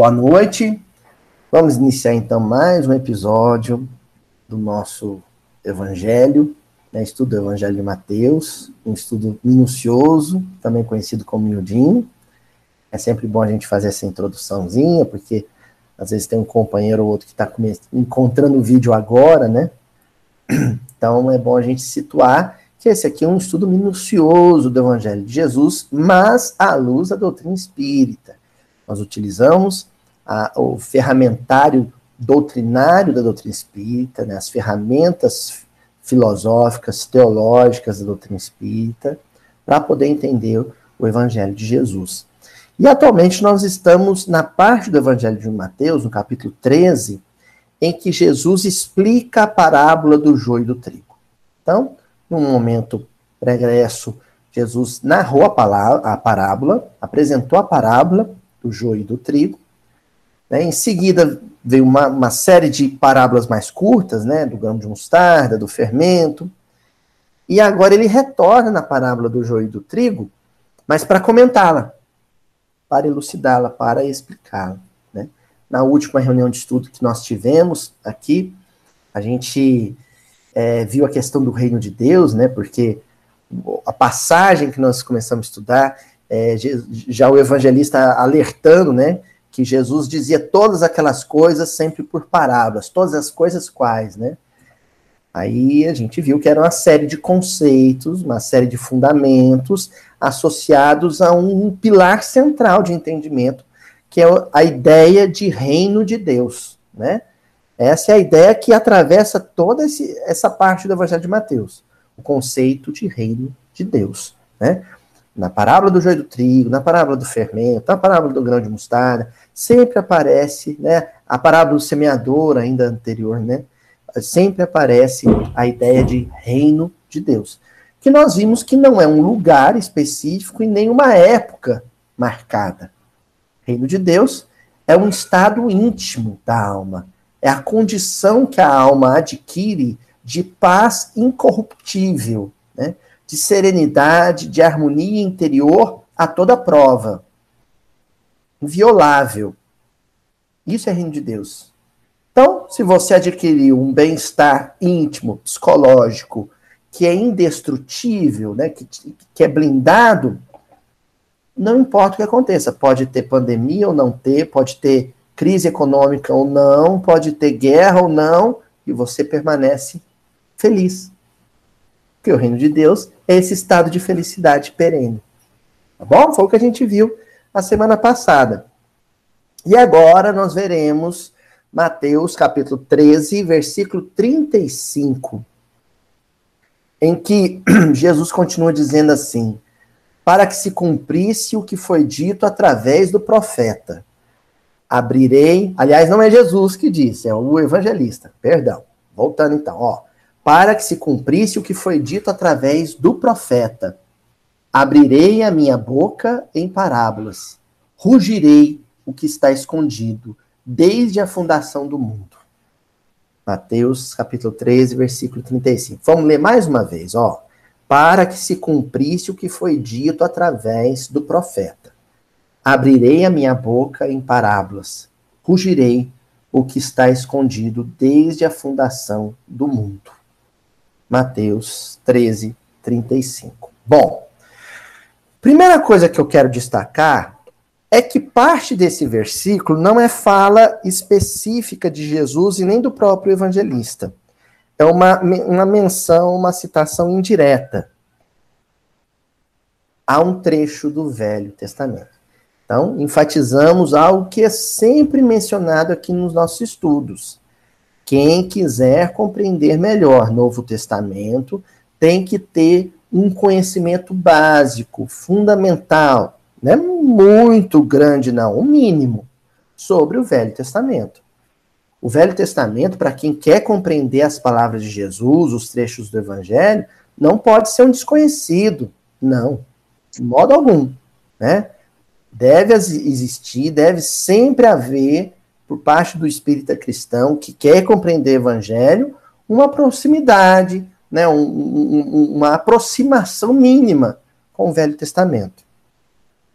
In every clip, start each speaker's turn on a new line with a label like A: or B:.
A: Boa noite. Vamos iniciar então mais um episódio do nosso Evangelho, né, estudo do Evangelho de Mateus, um estudo minucioso, também conhecido como miudinho. É sempre bom a gente fazer essa introduçãozinha, porque às vezes tem um companheiro ou outro que está encontrando o vídeo agora, né? Então é bom a gente situar que esse aqui é um estudo minucioso do Evangelho de Jesus, mas à luz da doutrina espírita. Nós utilizamos a, o ferramentário doutrinário da doutrina espírita, né, as ferramentas filosóficas, teológicas da doutrina espírita, para poder entender o Evangelho de Jesus. E atualmente nós estamos na parte do Evangelho de Mateus, no capítulo 13, em que Jesus explica a parábola do joio e do trigo. Então, num momento pregresso, Jesus narrou a, palavra, a parábola, apresentou a parábola do joio e do trigo. Né? Em seguida, veio uma, uma, série de parábolas mais curtas, né? do grão de mostarda, do fermento. E agora ele retorna na parábola do joio e do trigo, mas para comentá-la, para elucidá-la, para explicá-la na última reunião de estudo que nós tivemos aqui, a gente é, viu a questão do reino de Deus, né? Porque a passagem que nós começamos a estudar, é, já o evangelista alertando, né? Que Jesus dizia todas aquelas coisas sempre por parábolas, todas as coisas quais, né? Aí a gente viu que era uma série de conceitos, uma série de fundamentos associados a um pilar central de entendimento que é a ideia de reino de Deus, né? Essa é a ideia que atravessa toda esse, essa parte do Evangelho de Mateus, o conceito de reino de Deus, né? Na parábola do joio do trigo, na parábola do fermento, na parábola do grão de mostarda, sempre aparece, né? A parábola do semeador, ainda anterior, né? Sempre aparece a ideia de reino de Deus, que nós vimos que não é um lugar específico e nem uma época marcada, Reino de Deus é um estado íntimo da alma. É a condição que a alma adquire de paz incorruptível, né? De serenidade, de harmonia interior a toda prova. Inviolável. Isso é reino de Deus. Então, se você adquiriu um bem-estar íntimo, psicológico, que é indestrutível, né, que, que é blindado, não importa o que aconteça, pode ter pandemia ou não ter, pode ter crise econômica ou não, pode ter guerra ou não, e você permanece feliz. Porque o reino de Deus é esse estado de felicidade perene. Tá bom? Foi o que a gente viu a semana passada. E agora nós veremos Mateus capítulo 13, versículo 35, em que Jesus continua dizendo assim: para que se cumprisse o que foi dito através do profeta. Abrirei, aliás, não é Jesus que disse, é o evangelista, perdão. Voltando então, ó. Para que se cumprisse o que foi dito através do profeta. Abrirei a minha boca em parábolas. Rugirei o que está escondido desde a fundação do mundo. Mateus capítulo 13, versículo 35. Vamos ler mais uma vez, ó para que se cumprisse o que foi dito através do profeta. Abrirei a minha boca em parábolas, rugirei o que está escondido desde a fundação do mundo. Mateus 13, 35. Bom, primeira coisa que eu quero destacar é que parte desse versículo não é fala específica de Jesus e nem do próprio evangelista é uma, uma menção, uma citação indireta a um trecho do Velho Testamento. Então, enfatizamos algo que é sempre mencionado aqui nos nossos estudos. Quem quiser compreender melhor Novo Testamento tem que ter um conhecimento básico, fundamental, não é muito grande, não, o mínimo, sobre o Velho Testamento. O Velho Testamento, para quem quer compreender as palavras de Jesus, os trechos do Evangelho, não pode ser um desconhecido. Não, de modo algum. Né? Deve existir, deve sempre haver, por parte do espírita cristão que quer compreender o Evangelho, uma proximidade, né? Um, um, uma aproximação mínima com o Velho Testamento.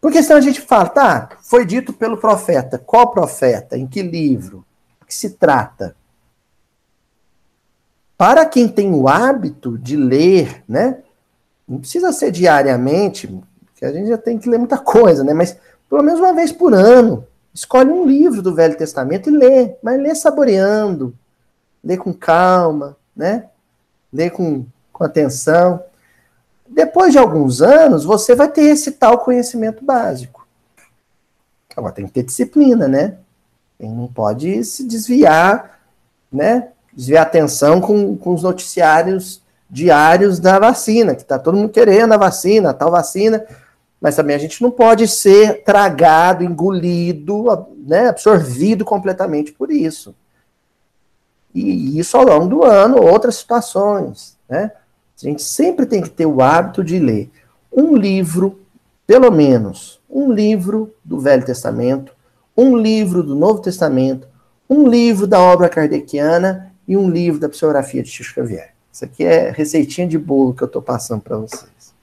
A: Porque senão a gente fala, tá, foi dito pelo profeta. Qual profeta? Em que livro? O que se trata? Para quem tem o hábito de ler, né? Não precisa ser diariamente, porque a gente já tem que ler muita coisa, né? Mas pelo menos uma vez por ano. Escolhe um livro do Velho Testamento e lê, mas lê saboreando, lê com calma, né? Lê com, com atenção. Depois de alguns anos, você vai ter esse tal conhecimento básico. Agora tem que ter disciplina, né? Quem não pode se desviar, né? Desviar atenção com, com os noticiários diários da vacina, que tá todo mundo querendo a vacina, a tal vacina, mas também a gente não pode ser tragado, engolido, né, absorvido completamente por isso. E isso ao longo do ano, outras situações, né? A gente sempre tem que ter o hábito de ler um livro, pelo menos um livro do Velho Testamento, um livro do Novo Testamento, um livro da obra kardeciana e um livro da psicografia de Chico Xavier. Isso aqui é receitinha de bolo que eu estou passando para vocês.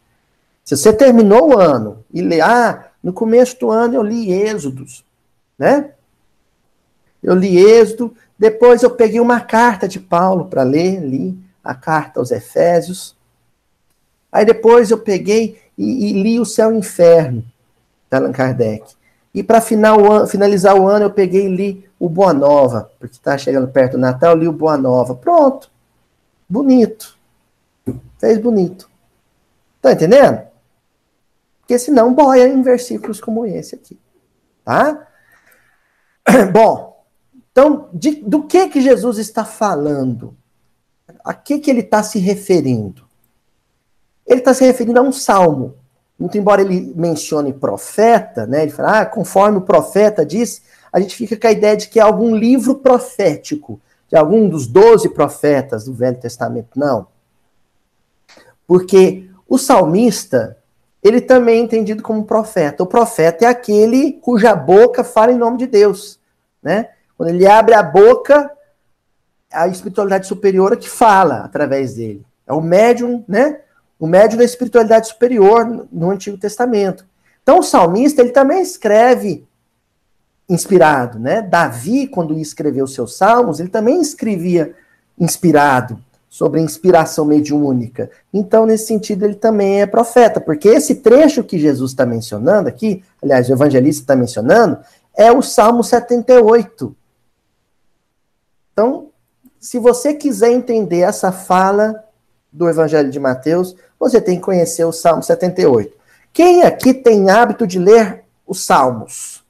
A: Se você terminou o ano e lê, ah, no começo do ano eu li Êxodos, né? Eu li Êxodo, depois eu peguei uma carta de Paulo para ler, li a carta aos Efésios. Aí depois eu peguei e, e li o Céu e o Inferno, de Allan Kardec. E para finalizar o ano, eu peguei e li o Boa Nova, porque está chegando perto do Natal, li o Boa Nova. Pronto. Bonito. Fez bonito. Tá entendendo? Porque senão boia em versículos como esse aqui. Tá? Bom, então, de, do que que Jesus está falando? a que, que ele está se referindo? Ele está se referindo a um salmo. Muito embora ele mencione profeta, né? Ele fala, ah, conforme o profeta disse, a gente fica com a ideia de que é algum livro profético, de algum dos doze profetas do Velho Testamento. Não. Porque o salmista, ele também é entendido como profeta. O profeta é aquele cuja boca fala em nome de Deus, né? Quando ele abre a boca, a espiritualidade superior que fala através dele. É o médium, né? O médium da espiritualidade superior no Antigo Testamento. Então o salmista, ele também escreve inspirado, né? Davi, quando escreveu seus salmos, ele também escrevia inspirado, sobre inspiração mediúnica. Então, nesse sentido, ele também é profeta, porque esse trecho que Jesus está mencionando aqui, aliás, o evangelista está mencionando, é o Salmo 78. Então, se você quiser entender essa fala do Evangelho de Mateus, você tem que conhecer o Salmo 78. Quem aqui tem hábito de ler os Salmos?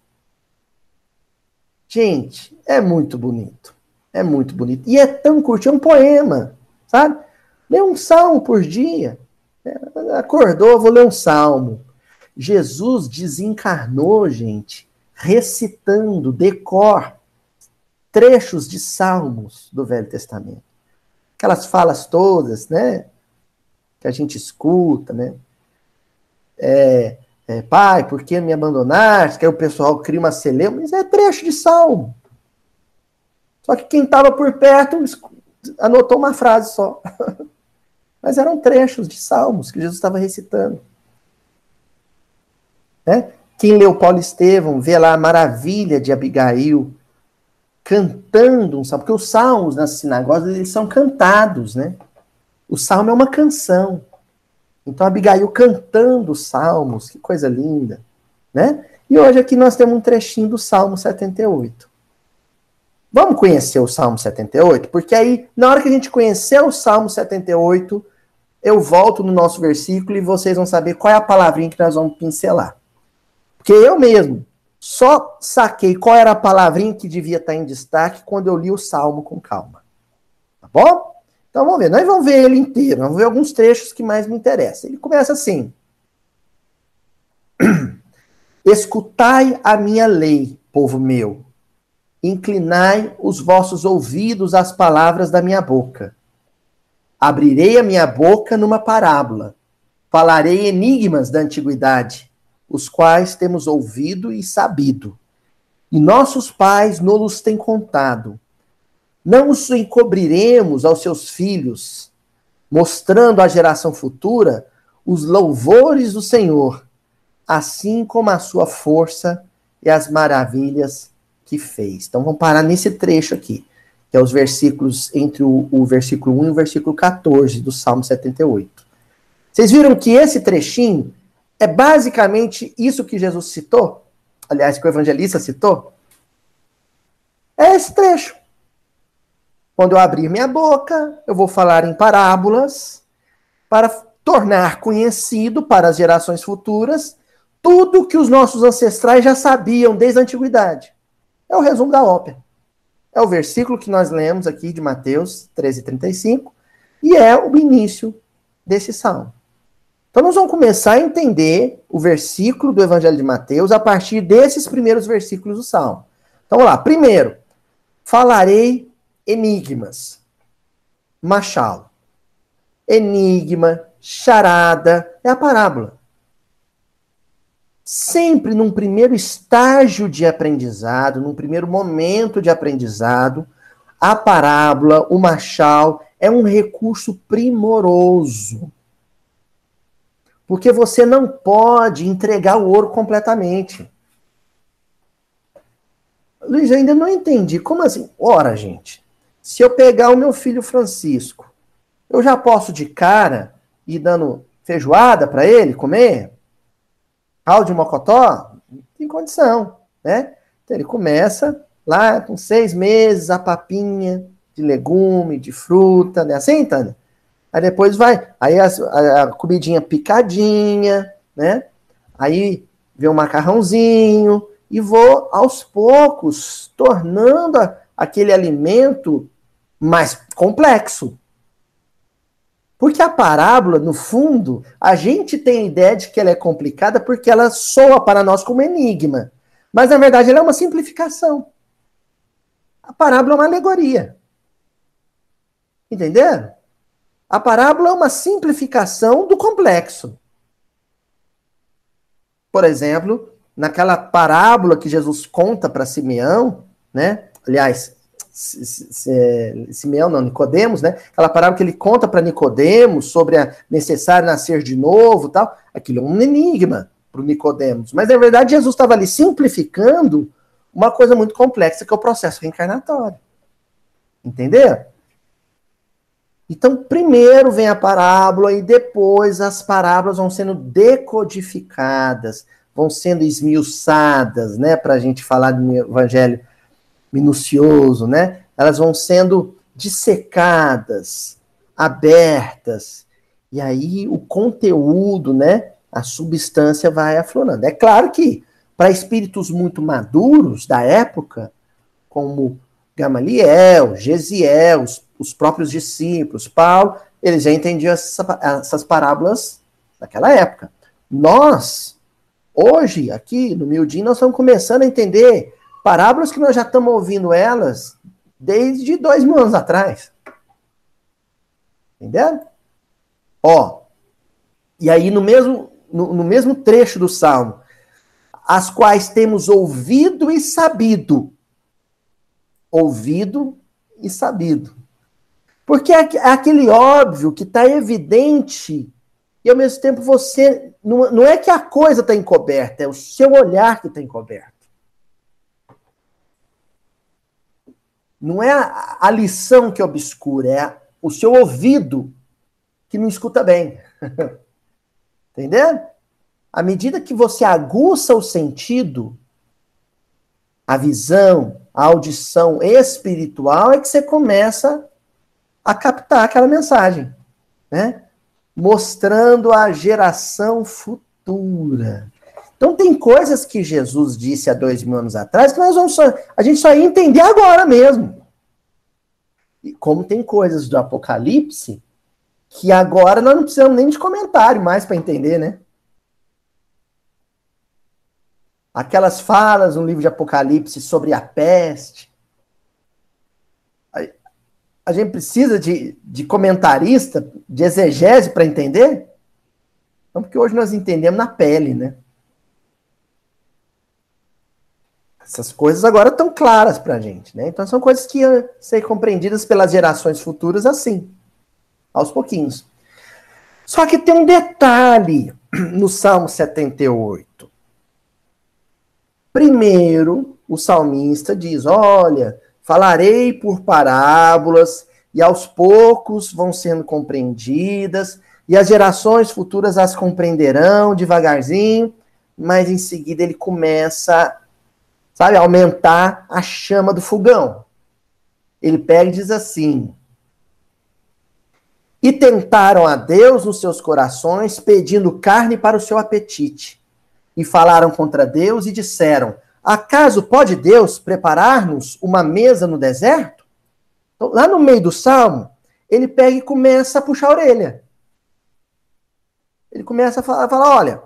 A: Gente, é muito bonito. É muito bonito. E é tão curto, é um poema, sabe? Lê um salmo por dia. Acordou, vou ler um salmo. Jesus desencarnou, gente, recitando decor trechos de salmos do Velho Testamento. Aquelas falas todas, né? Que a gente escuta, né? É, é, pai, por que me abandonaste? Que aí o pessoal cria uma celeuma, mas é trecho de salmo. Só que quem estava por perto anotou uma frase só. mas eram trechos de salmos que Jesus estava recitando. Né? Quem leu Paulo Estevão vê lá a maravilha de Abigail, cantando um salmo, porque os salmos nas sinagogas eles são cantados, né? O salmo é uma canção. Então Abigail cantando os salmos, que coisa linda, né? E hoje aqui nós temos um trechinho do Salmo 78. Vamos conhecer o Salmo 78? Porque aí, na hora que a gente conhecer o Salmo 78, eu volto no nosso versículo e vocês vão saber qual é a palavrinha que nós vamos pincelar. Porque eu mesmo, só saquei qual era a palavrinha que devia estar em destaque quando eu li o salmo com calma. Tá bom? Então vamos ver. Nós vamos ver ele inteiro. Vamos ver alguns trechos que mais me interessam. Ele começa assim: Escutai a minha lei, povo meu. Inclinai os vossos ouvidos às palavras da minha boca. Abrirei a minha boca numa parábola. Falarei enigmas da antiguidade os quais temos ouvido e sabido, e nossos pais nos têm contado. Não os encobriremos aos seus filhos, mostrando à geração futura os louvores do Senhor, assim como a sua força e as maravilhas que fez. Então vamos parar nesse trecho aqui, que é os versículos entre o, o versículo 1 e o versículo 14 do Salmo 78. Vocês viram que esse trechinho é basicamente isso que Jesus citou? Aliás, que o evangelista citou? É esse trecho. Quando eu abrir minha boca, eu vou falar em parábolas para tornar conhecido para as gerações futuras tudo que os nossos ancestrais já sabiam desde a antiguidade. É o resumo da ópera. É o versículo que nós lemos aqui de Mateus 13:35 e é o início desse salmo. Então nós vamos começar a entender o versículo do Evangelho de Mateus a partir desses primeiros versículos do salmo. Então vamos lá. Primeiro, falarei enigmas. Machado. Enigma, charada, é a parábola sempre num primeiro estágio de aprendizado, num primeiro momento de aprendizado, a parábola, o machal, é um recurso primoroso. Porque você não pode entregar o ouro completamente. Luiz, eu ainda não entendi. Como assim? Ora, gente, se eu pegar o meu filho Francisco, eu já posso de cara ir dando feijoada para ele comer? De mocotó, tem condição, né? Então ele começa lá com seis meses, a papinha de legume, de fruta, né? Assim, Tânia? Aí depois vai, aí a, a, a comidinha picadinha, né? Aí vem o macarrãozinho e vou aos poucos tornando aquele alimento mais complexo, porque a parábola, no fundo, a gente tem a ideia de que ela é complicada porque ela soa para nós como enigma. Mas, na verdade, ela é uma simplificação. A parábola é uma alegoria. Entenderam? A parábola é uma simplificação do complexo. Por exemplo, naquela parábola que Jesus conta para Simeão, né? Aliás, Simeão, não, Nicodemos, né? Aquela parábola que ele conta para Nicodemos sobre a necessário nascer de novo, tal. Aquilo é um enigma para o Nicodemos, mas na verdade Jesus estava ali simplificando uma coisa muito complexa que é o processo reencarnatório. Entendeu? Então, primeiro vem a parábola e depois as parábolas vão sendo decodificadas, vão sendo esmiuçadas, né, para a gente falar do evangelho minucioso, né? Elas vão sendo dissecadas, abertas, e aí o conteúdo, né? A substância vai aflorando. É claro que para espíritos muito maduros da época, como Gamaliel, Gesiel, os, os próprios discípulos, Paulo, eles já entendiam essa, essas parábolas naquela época. Nós, hoje, aqui no Mildin, nós estamos começando a entender Parábolas que nós já estamos ouvindo elas desde dois mil anos atrás. Entendeu? Ó, e aí no mesmo, no, no mesmo trecho do Salmo, as quais temos ouvido e sabido. Ouvido e sabido. Porque é, é aquele óbvio que está evidente e ao mesmo tempo você. Não, não é que a coisa está encoberta, é o seu olhar que está encoberto. Não é a, lição que obscura, é o seu ouvido que não escuta bem. Entendeu? À medida que você aguça o sentido, a visão, a audição espiritual, é que você começa a captar aquela mensagem, né? Mostrando a geração futura. Então tem coisas que Jesus disse há dois mil anos atrás que nós vamos só, a gente só ia entender agora mesmo. E como tem coisas do Apocalipse que agora nós não precisamos nem de comentário mais para entender, né? Aquelas falas no livro de Apocalipse sobre a peste. A, gente precisa de, de comentarista, de exegese para entender? Não, porque hoje nós entendemos na pele, né? Essas coisas agora estão claras para a gente, né? Então são coisas que iam ser compreendidas pelas gerações futuras assim, aos pouquinhos. Só que tem um detalhe no Salmo 78. Primeiro, o salmista diz: Olha, falarei por parábolas, e aos poucos vão sendo compreendidas, e as gerações futuras as compreenderão devagarzinho, mas em seguida ele começa, sabe, aumentar a chama do fogão. Ele pega e diz assim: E tentaram a Deus nos seus corações, pedindo carne para o seu apetite. E falaram contra Deus e disseram: Acaso pode Deus preparar-nos uma mesa no deserto? Então, lá no meio do salmo, ele pega e começa a puxar a orelha. Ele começa a falar, a falar olha,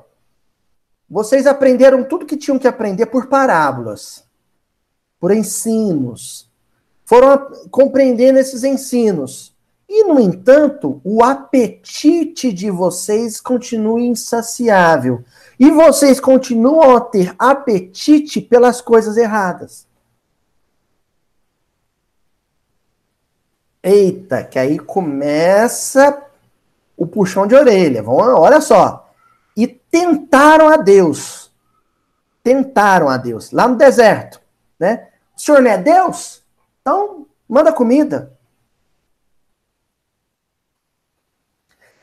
A: vocês aprenderam tudo que tinham que aprender por parábolas, por ensinos. Foram compreendendo esses ensinos. E, no entanto, o apetite de vocês continua insaciável. E vocês continuam a ter apetite pelas coisas erradas. Eita, que aí começa o puxão de orelha. Olha só. Tentaram a Deus. Tentaram a Deus. Lá no deserto. Né? O senhor não é Deus? Então, manda comida.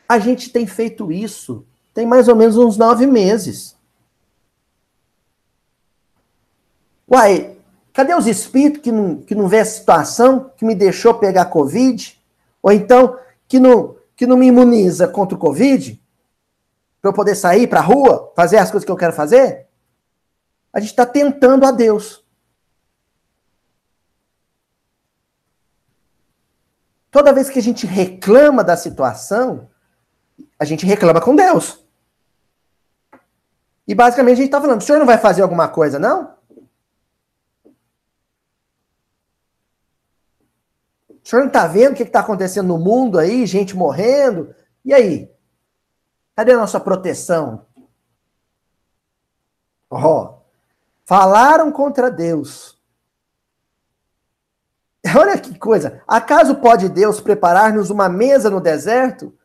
A: A gente tem feito isso tem mais ou menos uns nove meses. Uai, cadê os espíritos que não, que não vê a situação, que me deixou pegar Covid? Ou então, que não, que não me imuniza contra o Covid? Para eu poder sair para a rua, fazer as coisas que eu quero fazer? A gente está tentando a Deus. Toda vez que a gente reclama da situação, a gente reclama com Deus. E basicamente a gente está falando, o senhor não vai fazer alguma coisa, não? O senhor não está vendo o que está acontecendo no mundo aí, gente morrendo? E aí? Cadê a nossa proteção? Ó, oh, falaram contra Deus. Olha que coisa. Acaso pode Deus preparar-nos uma mesa no deserto?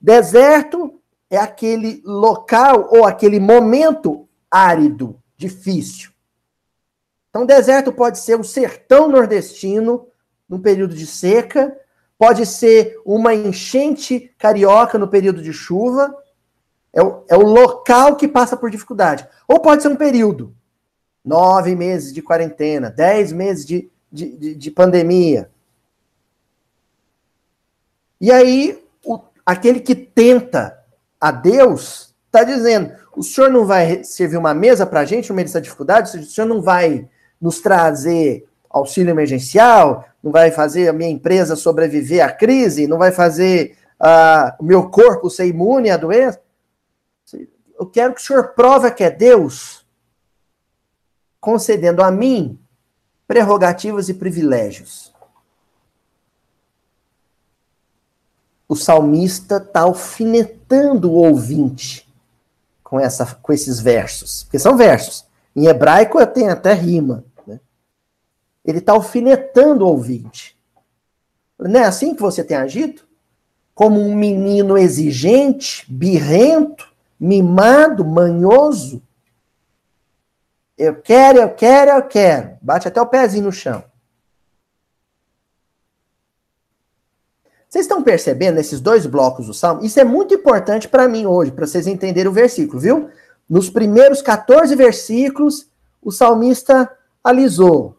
A: Deserto é aquele local ou aquele momento árido, difícil. Então, deserto pode ser o sertão nordestino, num período de seca, pode ser uma enchente carioca no período de chuva, é o, é o local que passa por dificuldade. Ou pode ser um período, nove meses de quarentena, dez meses de, de, de, de pandemia. E aí, o, aquele que tenta a Deus, está dizendo: o senhor não vai servir uma mesa para a gente no meio dessa dificuldade? O senhor não vai nos trazer auxílio emergencial? Não vai fazer a minha empresa sobreviver à crise? Não vai fazer uh, o meu corpo ser imune à doença? Eu quero que o senhor prove que é Deus, concedendo a mim prerrogativas e privilégios. o salmista está alfinetando o ouvinte com, essa, com esses versos. Porque são versos. Em hebraico tem até rima. Ele está alfinetando o ouvinte. Não é assim que você tem agido? Como um menino exigente, birrento, mimado, manhoso? Eu quero, eu quero, eu quero. Bate até o pezinho no chão. Vocês estão percebendo esses dois blocos do Salmo? Isso é muito importante para mim hoje, para vocês entenderem o versículo, viu? Nos primeiros 14 versículos, o salmista alisou.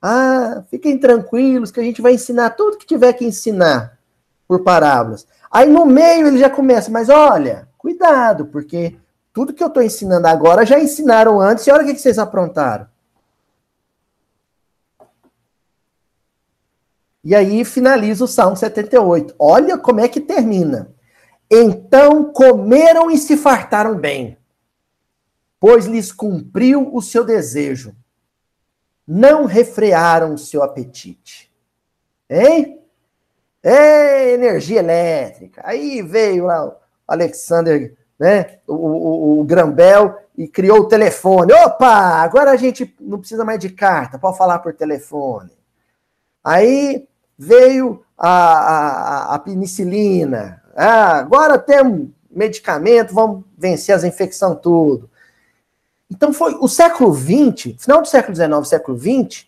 A: Ah, fiquem tranquilos que a gente vai ensinar tudo que tiver que ensinar por parábolas. Aí no meio ele já começa, mas olha, cuidado, porque tudo que eu estou ensinando agora já ensinaram antes, e olha o que vocês aprontaram. E aí finaliza o Salmo 78. Olha como é que termina. Então comeram e se fartaram bem, pois lhes cumpriu o seu desejo. Não refrearam seu apetite. Hein? É energia elétrica. Aí veio lá o Alexander, né? O, o, o Grambel e criou o telefone. Opa, agora a gente não precisa mais de carta, pode falar por telefone. Aí veio a, a, a penicilina. Ah, agora temos medicamento, vamos vencer as infecções tudo. Então foi o século XX, final do século XIX, século XX,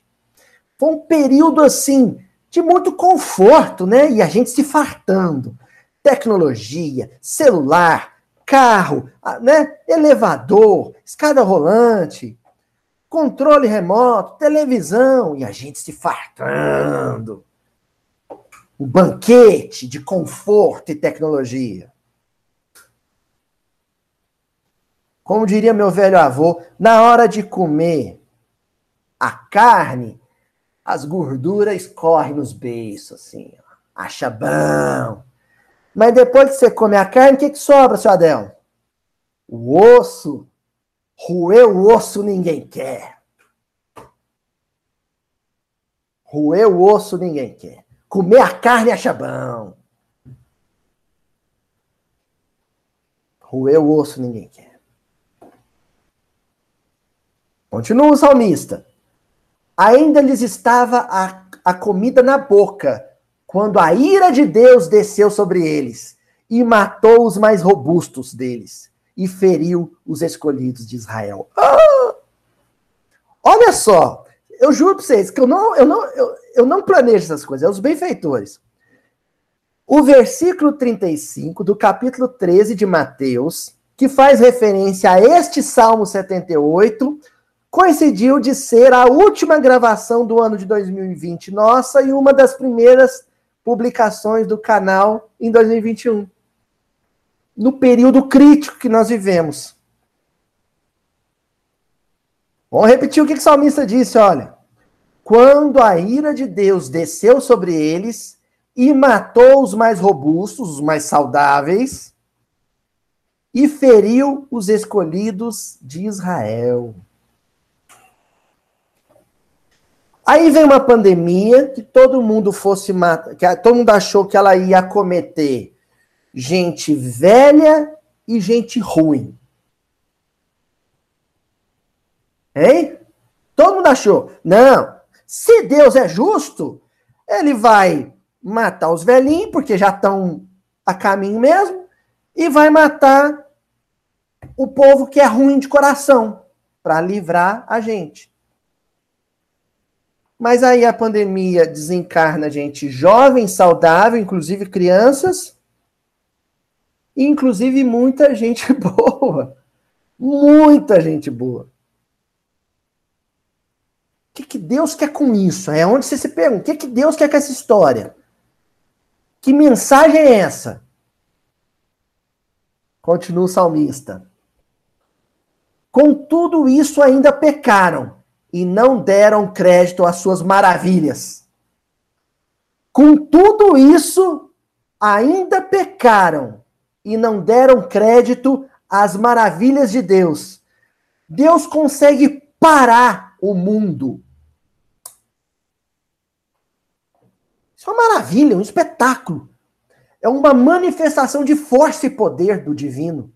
A: foi um período assim de muito conforto, né? E a gente se fartando. Tecnologia, celular, carro, né? elevador, escada rolante, controle remoto, televisão, e a gente se fartando. Um banquete de conforto e tecnologia. Como diria meu velho avô, na hora de comer a carne, as gorduras escorrem nos beiços, assim, ó. acha bom. Mas depois que você come a carne, o que, que sobra, seu Adel? O osso. Roer o osso ninguém quer. Roer o osso ninguém quer. Comer a carne acha bom. Roer o osso ninguém quer. Continua o salmista. Ainda lhes estava a, a comida na boca, quando a ira de Deus desceu sobre eles e matou os mais robustos deles e feriu os escolhidos de Israel. Ah! Olha só, eu juro para vocês que eu não, eu, não, eu, eu não planejo essas coisas, é os benfeitores. O versículo 35 do capítulo 13 de Mateus, que faz referência a este Salmo 78, coincidiu de ser a última gravação do ano de 2020 nossa e uma das primeiras publicações do canal em 2021. No período crítico que nós vivemos. Vamos repetir o que o salmista disse, olha. Quando a ira de Deus desceu sobre eles e matou os mais robustos, os mais saudáveis, e feriu os escolhidos de Israel. Aí vem uma pandemia que todo mundo fosse matar, que todo mundo achou que ela ia acometer gente velha e gente ruim. Hein? Todo mundo achou. Não. Se Deus é justo, ele vai matar os velhinhos, porque já estão a caminho mesmo, e vai matar o povo que é ruim de coração, para livrar a gente. Mas aí a pandemia desencarna gente jovem, saudável, inclusive crianças, e inclusive muita gente boa. Muita gente boa. O que, que Deus quer com isso? É onde você se pergunta: o que, que Deus quer com essa história? Que mensagem é essa? Continua o salmista. Com tudo isso ainda pecaram e não deram crédito às suas maravilhas. Com tudo isso, ainda pecaram e não deram crédito às maravilhas de Deus. Deus consegue parar o mundo. Isso é uma maravilha, um espetáculo. É uma manifestação de força e poder do divino.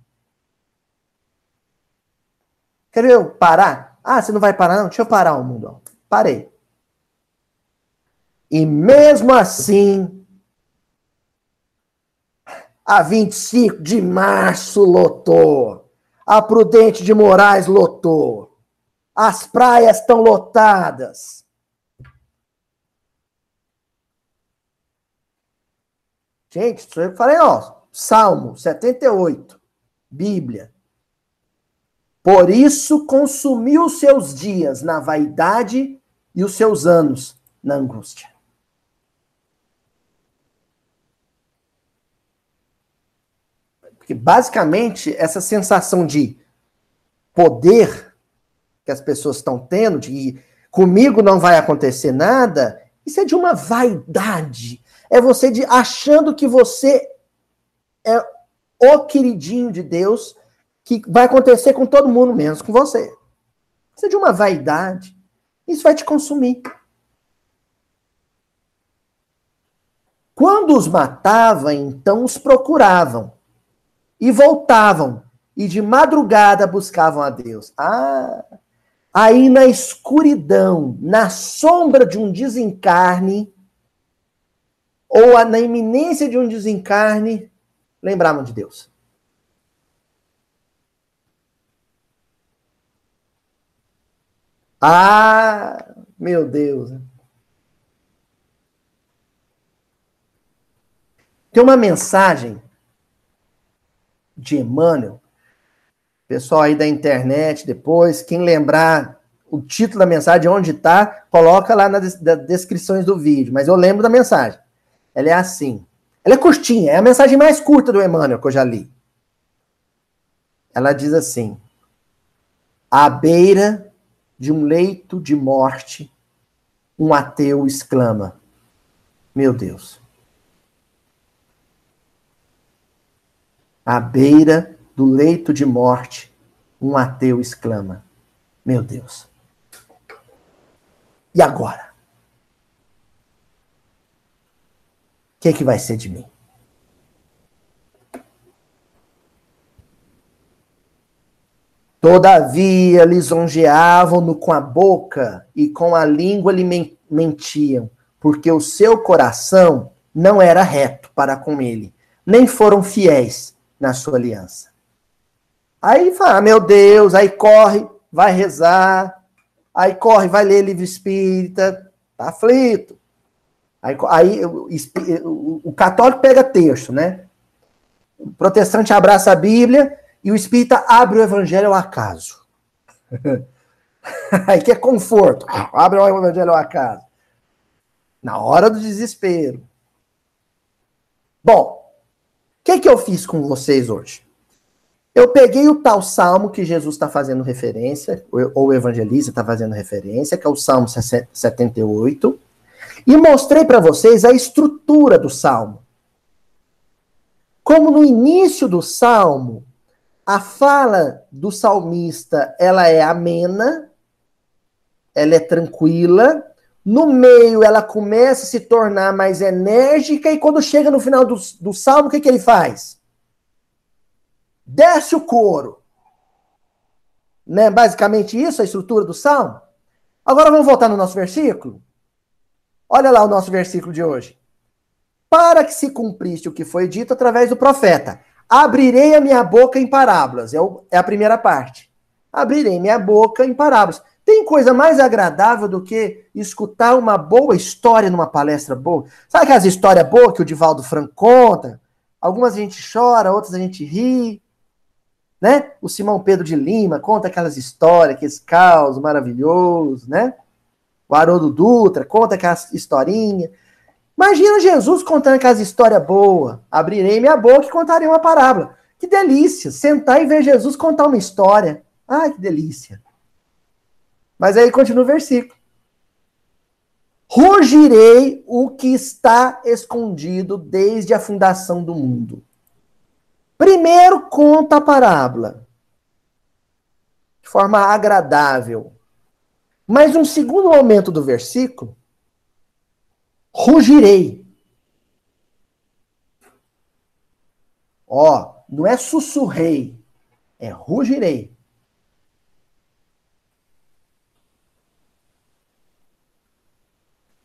A: Quer eu parar? Ah, você não vai parar? Não, deixa eu parar o mundo. Parei. E mesmo assim, a 25 de março lotou. A Prudente de Moraes lotou. As praias estão lotadas. Gente, eu falei, ó, Salmo 78, Bíblia. Por isso consumiu seus dias na vaidade e os seus anos na angústia. Porque basicamente essa sensação de poder que as pessoas estão tendo, de comigo não vai acontecer nada, isso é de uma vaidade. É você de achando que você é o queridinho de Deus que vai acontecer com todo mundo, menos com você. Isso é de uma vaidade. Isso vai te consumir. Quando os matava, então os procuravam e voltavam e de madrugada buscavam a Deus. Ah, aí na escuridão, na sombra de um desencarne, ou na iminência de um desencarne, lembravam de Deus. Ah, meu Deus. Tem uma mensagem de Emmanuel, pessoal aí da internet depois, quem lembrar o título da mensagem, onde está, coloca lá nas descrições do vídeo, mas eu lembro da mensagem. Ela é assim. Ela é curtinha, é a mensagem mais curta do Emmanuel que eu já li. Ela diz assim: À beira de um leito de morte, um ateu exclama: Meu Deus. À beira do leito de morte, um ateu exclama: Meu Deus. E agora? O que, é que vai ser de mim? Todavia lisonjeavam-no com a boca e com a língua lhe mentiam, porque o seu coração não era reto para com ele, nem foram fiéis na sua aliança. Aí fala, ah, meu Deus, aí corre, vai rezar, aí corre, vai ler livro espírita, tá aflito. Aí, aí o, o, o, católico pega texto, né? O protestante abraça a Bíblia e o espírita abre o evangelho ao acaso. aí que é conforto. Abre o evangelho ao acaso. Na hora do desespero. Bom, o que, que eu fiz com vocês hoje? Eu peguei o tal salmo que Jesus está fazendo referência, ou o evangelista está fazendo referência, que é o Salmo 78, e mostrei para vocês a estrutura do salmo. Como no início do salmo, a fala do salmista ela é amena, ela é tranquila, no meio ela começa a se tornar mais enérgica, e quando chega no final do, do salmo, o que, que ele faz? desce o couro. Né? Basicamente isso, a estrutura do salmo. Agora vamos voltar no nosso versículo. Olha lá o nosso versículo de hoje. Para que se cumprisse o que foi dito através do profeta. Abrirei a minha boca em parábolas. É, o, é a primeira parte. Abrirei minha boca em parábolas. Tem coisa mais agradável do que escutar uma boa história numa palestra boa? Sabe aquelas histórias boas que o Divaldo Franco conta? Algumas a gente chora, outras a gente ri né? O Simão Pedro de Lima conta aquelas histórias, aqueles caos maravilhosos, né? O Haroldo Dutra conta aquelas historinha. Imagina Jesus contando aquelas histórias boas. Abrirei minha boca e contarei uma parábola. Que delícia! Sentar e ver Jesus contar uma história. Ai, que delícia! Mas aí continua o versículo. Rugirei o que está escondido desde a fundação do mundo. Primeiro conta a parábola de forma agradável. Mas um segundo momento do versículo, rugirei. Ó, não é sussurrei, é rugirei.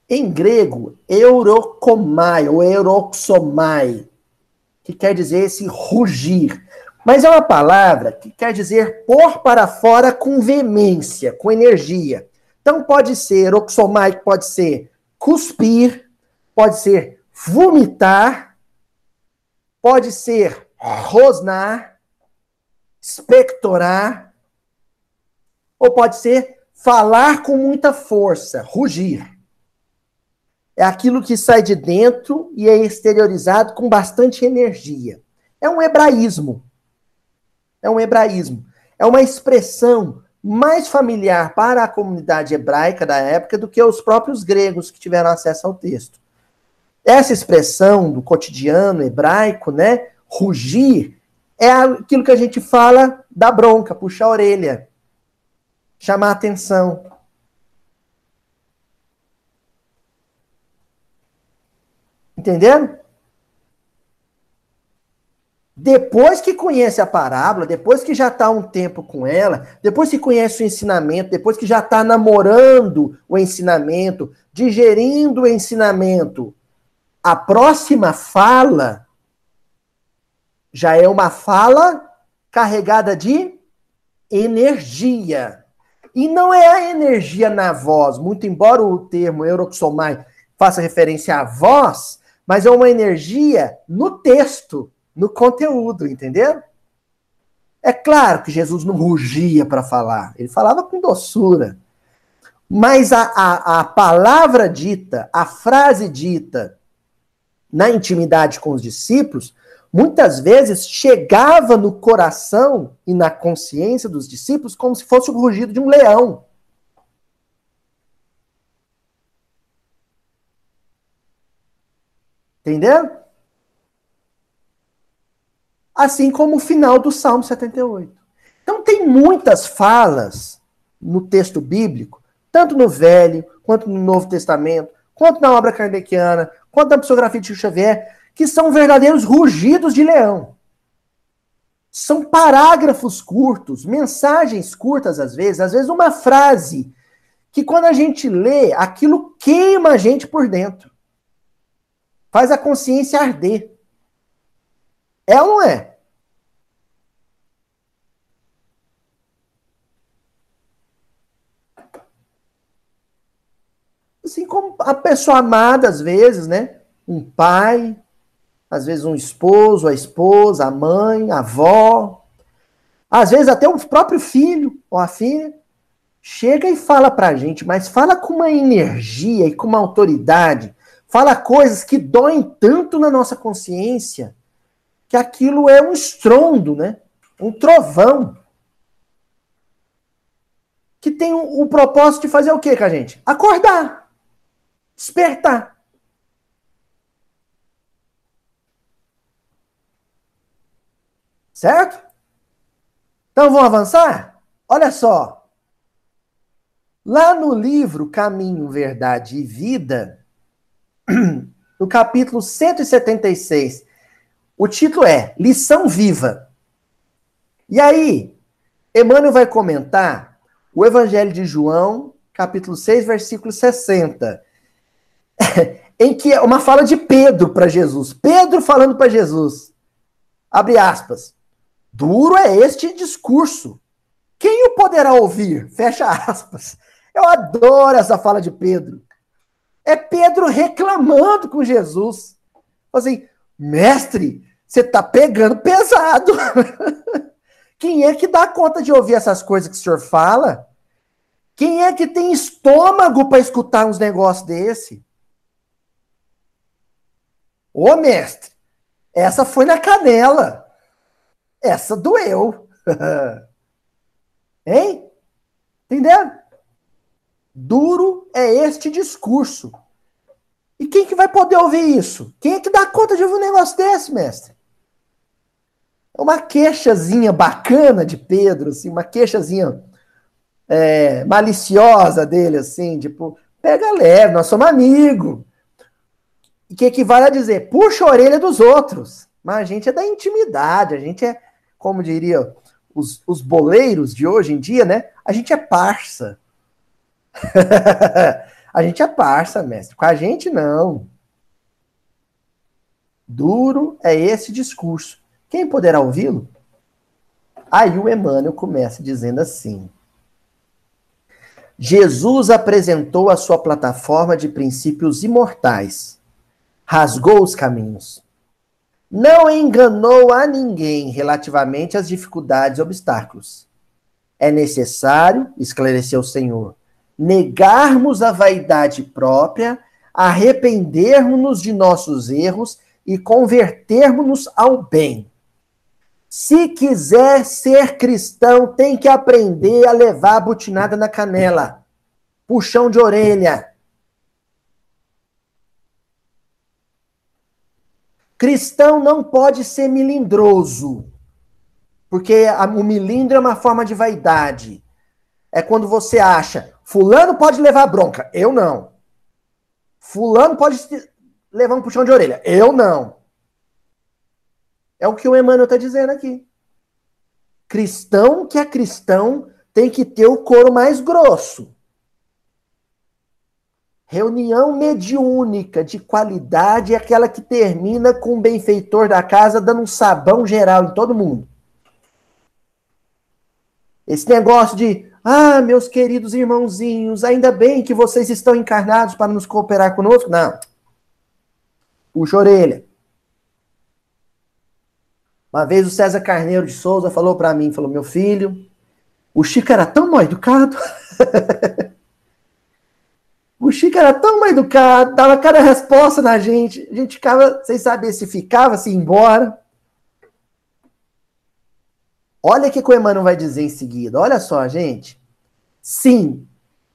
A: Em grego, eurokomai ou euroxomai que quer dizer esse rugir. Mas é uma palavra que quer dizer pôr para fora com veemência, com energia. Então pode ser oxomai, pode ser cuspir, pode ser vomitar, pode ser rosnar, expectorar, ou pode ser falar com muita força, rugir é aquilo que sai de dentro e é exteriorizado com bastante energia. É um hebraísmo. É um hebraísmo. É uma expressão mais familiar para a comunidade hebraica da época do que os próprios gregos que tiveram acesso ao texto. Essa expressão do cotidiano hebraico, né, rugir, é aquilo que a gente fala da bronca, puxar a orelha, chamar a atenção. Entendendo? Depois que conhece a parábola, depois que já está um tempo com ela, depois que conhece o ensinamento, depois que já está namorando o ensinamento, digerindo o ensinamento, a próxima fala já é uma fala carregada de energia. E não é a energia na voz, muito embora o termo euroxomai faça referência à voz, mas é uma energia no texto, no conteúdo, entendeu? É claro que Jesus não rugia para falar, ele falava com doçura. Mas a, a, a palavra dita, a frase dita na intimidade com os discípulos, muitas vezes chegava no coração e na consciência dos discípulos como se fosse o rugido de um leão. Entendeu? Assim como o final do Salmo 78. Então tem muitas falas no texto bíblico, tanto no Velho, quanto no Novo Testamento, quanto na obra kardeciana, quanto na psicografia de Chico Xavier, que são verdadeiros rugidos de leão. São parágrafos curtos, mensagens curtas às vezes, às vezes uma frase que quando a gente lê, aquilo queima a gente por dentro. Faz a consciência arder. É ou não é? Assim como a pessoa amada, às vezes, né? Um pai, às vezes um esposo, a esposa, a mãe, a avó, às vezes até o próprio filho ou a filha, chega e fala pra gente, mas fala com uma energia e com uma autoridade, fala coisas que doem tanto na nossa consciência, que aquilo é um estrondo, né? Um trovão. Que tem o, o propósito de fazer o quê com a gente? Acordar. Despertar. Certo? Então vamos avançar? Olha só. Lá no livro Caminho, Verdade e Vida, no capítulo 176, o título é Lição Viva. E aí, Emmanuel vai comentar o Evangelho de João, capítulo 6, versículo 60, em que é uma fala de Pedro para Jesus. Pedro falando para Jesus. Abre aspas. Duro é este discurso. Quem o poderá ouvir? Fecha aspas. Eu adoro essa fala de Pedro. É Pedro reclamando com Jesus. Assim, mestre, você tá pegando pesado. Quem é que dá conta de ouvir essas coisas que o senhor fala? Quem é que tem estômago para escutar uns negócios desse? Ô, mestre, essa foi na canela. Essa doeu. hein? Entendeu? Duro é este discurso. E quem que vai poder ouvir isso? Quem é que dá conta de ouvir um negócio desse, mestre? É uma queixazinha bacana de Pedro, assim, uma queixazinha é, maliciosa dele, assim, tipo, pega leve, nós somos amigos. Que equivale a dizer, puxa a orelha dos outros. Mas a gente é da intimidade, a gente é como diria os, os boleiros de hoje em dia, né? A gente é parça. a gente é parça, mestre. Com a gente, não. Duro é esse discurso. Quem poderá ouvi-lo? Aí o Emmanuel começa dizendo assim: Jesus apresentou a sua plataforma de princípios imortais, rasgou os caminhos, não enganou a ninguém relativamente às dificuldades e obstáculos. É necessário, esclareceu o Senhor, negarmos a vaidade própria, arrependermos-nos de nossos erros e convertermos-nos ao bem. Se quiser ser cristão, tem que aprender a levar a butinada na canela, puxão de orelha, Cristão não pode ser milindroso, porque o milindro é uma forma de vaidade. É quando você acha, fulano pode levar bronca, eu não. Fulano pode levar um puxão de orelha, eu não. É o que o Emmanuel está dizendo aqui. Cristão que é cristão tem que ter o couro mais grosso. Reunião mediúnica de qualidade é aquela que termina com o benfeitor da casa dando um sabão geral em todo mundo. Esse negócio de, ah, meus queridos irmãozinhos, ainda bem que vocês estão encarnados para nos cooperar conosco. Não. Puxa a orelha. Uma vez o César Carneiro de Souza falou para mim, falou, meu filho, o Chico era tão mal educado. o Chico era tão mal educado, dava cada resposta na gente. A gente ficava sem saber se ficava, se ia embora. Olha o que o Emmanuel vai dizer em seguida. Olha só, gente. Sim,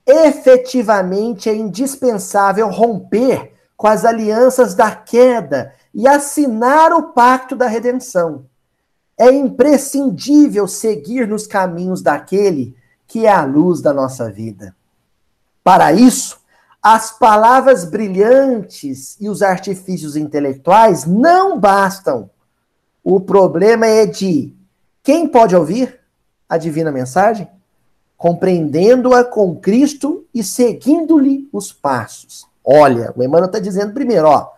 A: efetivamente é indispensável romper com as alianças da queda e assinar o pacto da redenção. É imprescindível seguir nos caminhos daquele que é a luz da nossa vida. Para isso, as palavras brilhantes e os artifícios intelectuais não bastam. O problema é de quem pode ouvir a divina mensagem? Compreendendo-a com Cristo e seguindo-lhe os passos. Olha, o Emmanuel está dizendo primeiro, ó,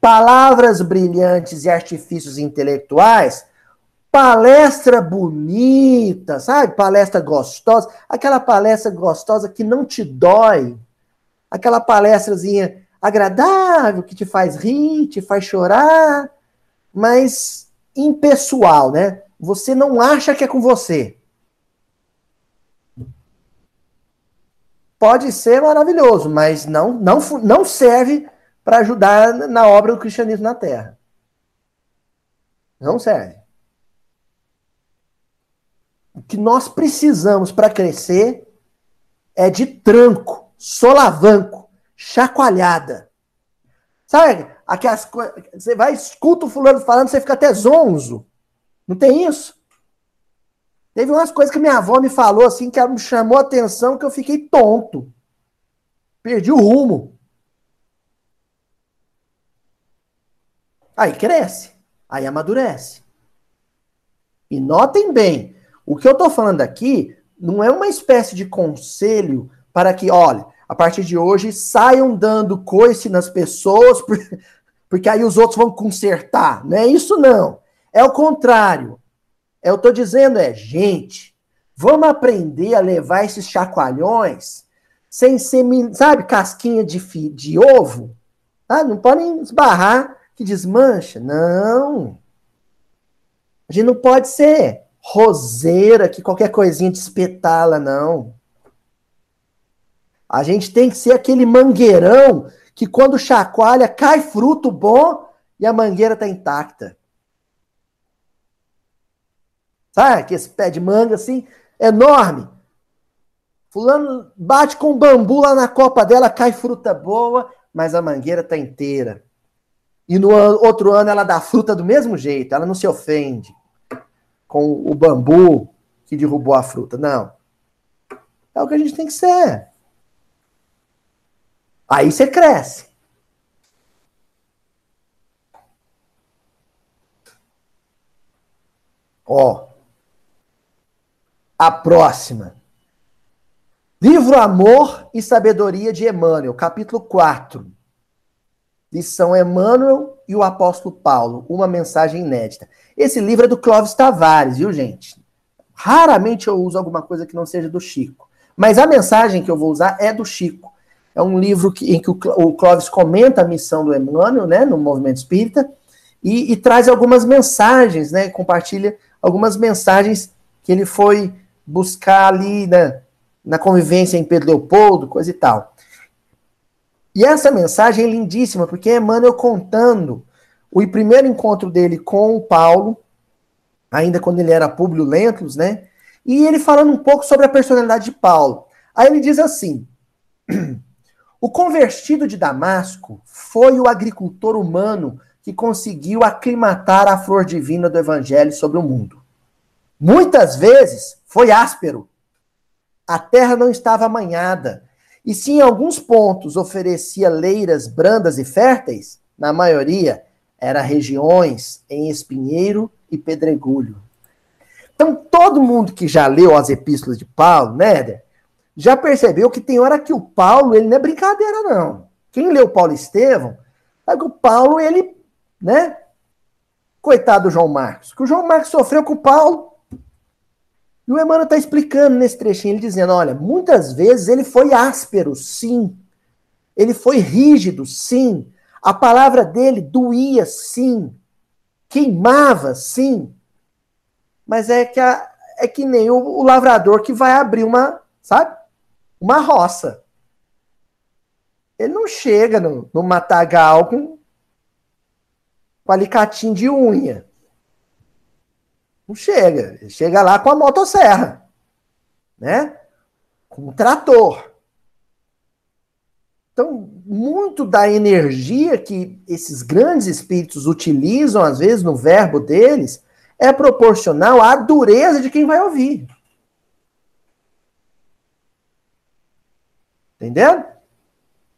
A: palavras brilhantes e artifícios intelectuais, palestra bonita, sabe? Palestra gostosa, aquela palestra gostosa que não te dói, aquela palestrazinha agradável que te faz rir, te faz chorar, mas impessoal, né? Você não acha que é com você. Pode ser maravilhoso, mas não, não, não serve para ajudar na obra do cristianismo na Terra. Não serve. O que nós precisamos para crescer é de tranco, solavanco, chacoalhada. Sabe? Aquelas coisas. Você vai, escuta o fulano falando, você fica até zonzo. Não tem isso? Teve umas coisas que minha avó me falou assim que ela me chamou a atenção que eu fiquei tonto. Perdi o rumo. Aí cresce, aí amadurece. E notem bem, o que eu estou falando aqui não é uma espécie de conselho para que, olha, a partir de hoje saiam dando coice nas pessoas, porque aí os outros vão consertar. Não é isso, não. É o contrário. Eu estou dizendo é, gente, vamos aprender a levar esses chacoalhões sem ser, sabe, casquinha de, de ovo. Ah, não podem esbarrar que desmancha. Não. A gente não pode ser roseira que qualquer coisinha despetala, não. A gente tem que ser aquele mangueirão que quando chacoalha cai fruto bom e a mangueira está intacta. Sabe? Que esse pé de manga assim, enorme. Fulano bate com bambu lá na copa dela, cai fruta boa, mas a mangueira tá inteira. E no outro ano ela dá fruta do mesmo jeito, ela não se ofende com o bambu que derrubou a fruta. Não. É o que a gente tem que ser. Aí você cresce. Ó, a próxima. Livro Amor e Sabedoria de Emmanuel, capítulo 4. De São Emmanuel e o apóstolo Paulo, uma mensagem inédita. Esse livro é do Clóvis Tavares, viu, gente? Raramente eu uso alguma coisa que não seja do Chico. Mas a mensagem que eu vou usar é do Chico. É um livro que, em que o Clóvis comenta a missão do Emmanuel, né, no movimento espírita, e, e traz algumas mensagens, né, compartilha algumas mensagens que ele foi buscar ali né, na convivência em Pedro Leopoldo, coisa e tal. E essa mensagem é lindíssima, porque é Emmanuel contando o primeiro encontro dele com o Paulo, ainda quando ele era Públio Lentulus, né? E ele falando um pouco sobre a personalidade de Paulo. Aí ele diz assim: O convertido de Damasco foi o agricultor humano que conseguiu aclimatar a flor divina do evangelho sobre o mundo. Muitas vezes foi áspero. A terra não estava amanhada. E se em alguns pontos oferecia leiras brandas e férteis, na maioria era regiões em espinheiro e pedregulho. Então, todo mundo que já leu as epístolas de Paulo, né, já percebeu que tem hora que o Paulo, ele não é brincadeira, não. Quem leu Paulo Estevão, sabe que o Paulo, ele, né, coitado do João Marcos, que o João Marcos sofreu com o Paulo, E o Emmanuel está explicando nesse trechinho, ele dizendo: olha, muitas vezes ele foi áspero, sim. Ele foi rígido, sim. A palavra dele doía, sim. Queimava, sim. Mas é que, a, é que nem o, o lavrador que vai abrir uma, sabe? Uma roça. Ele não chega no, no matagal com, com alicatinho de unha. Não chega. Ele chega lá com a motosserra, né? Com o trator. Então, muito da energia que esses grandes espíritos utilizam, às vezes, no verbo deles, é proporcional à dureza de quem vai ouvir. Entendendo?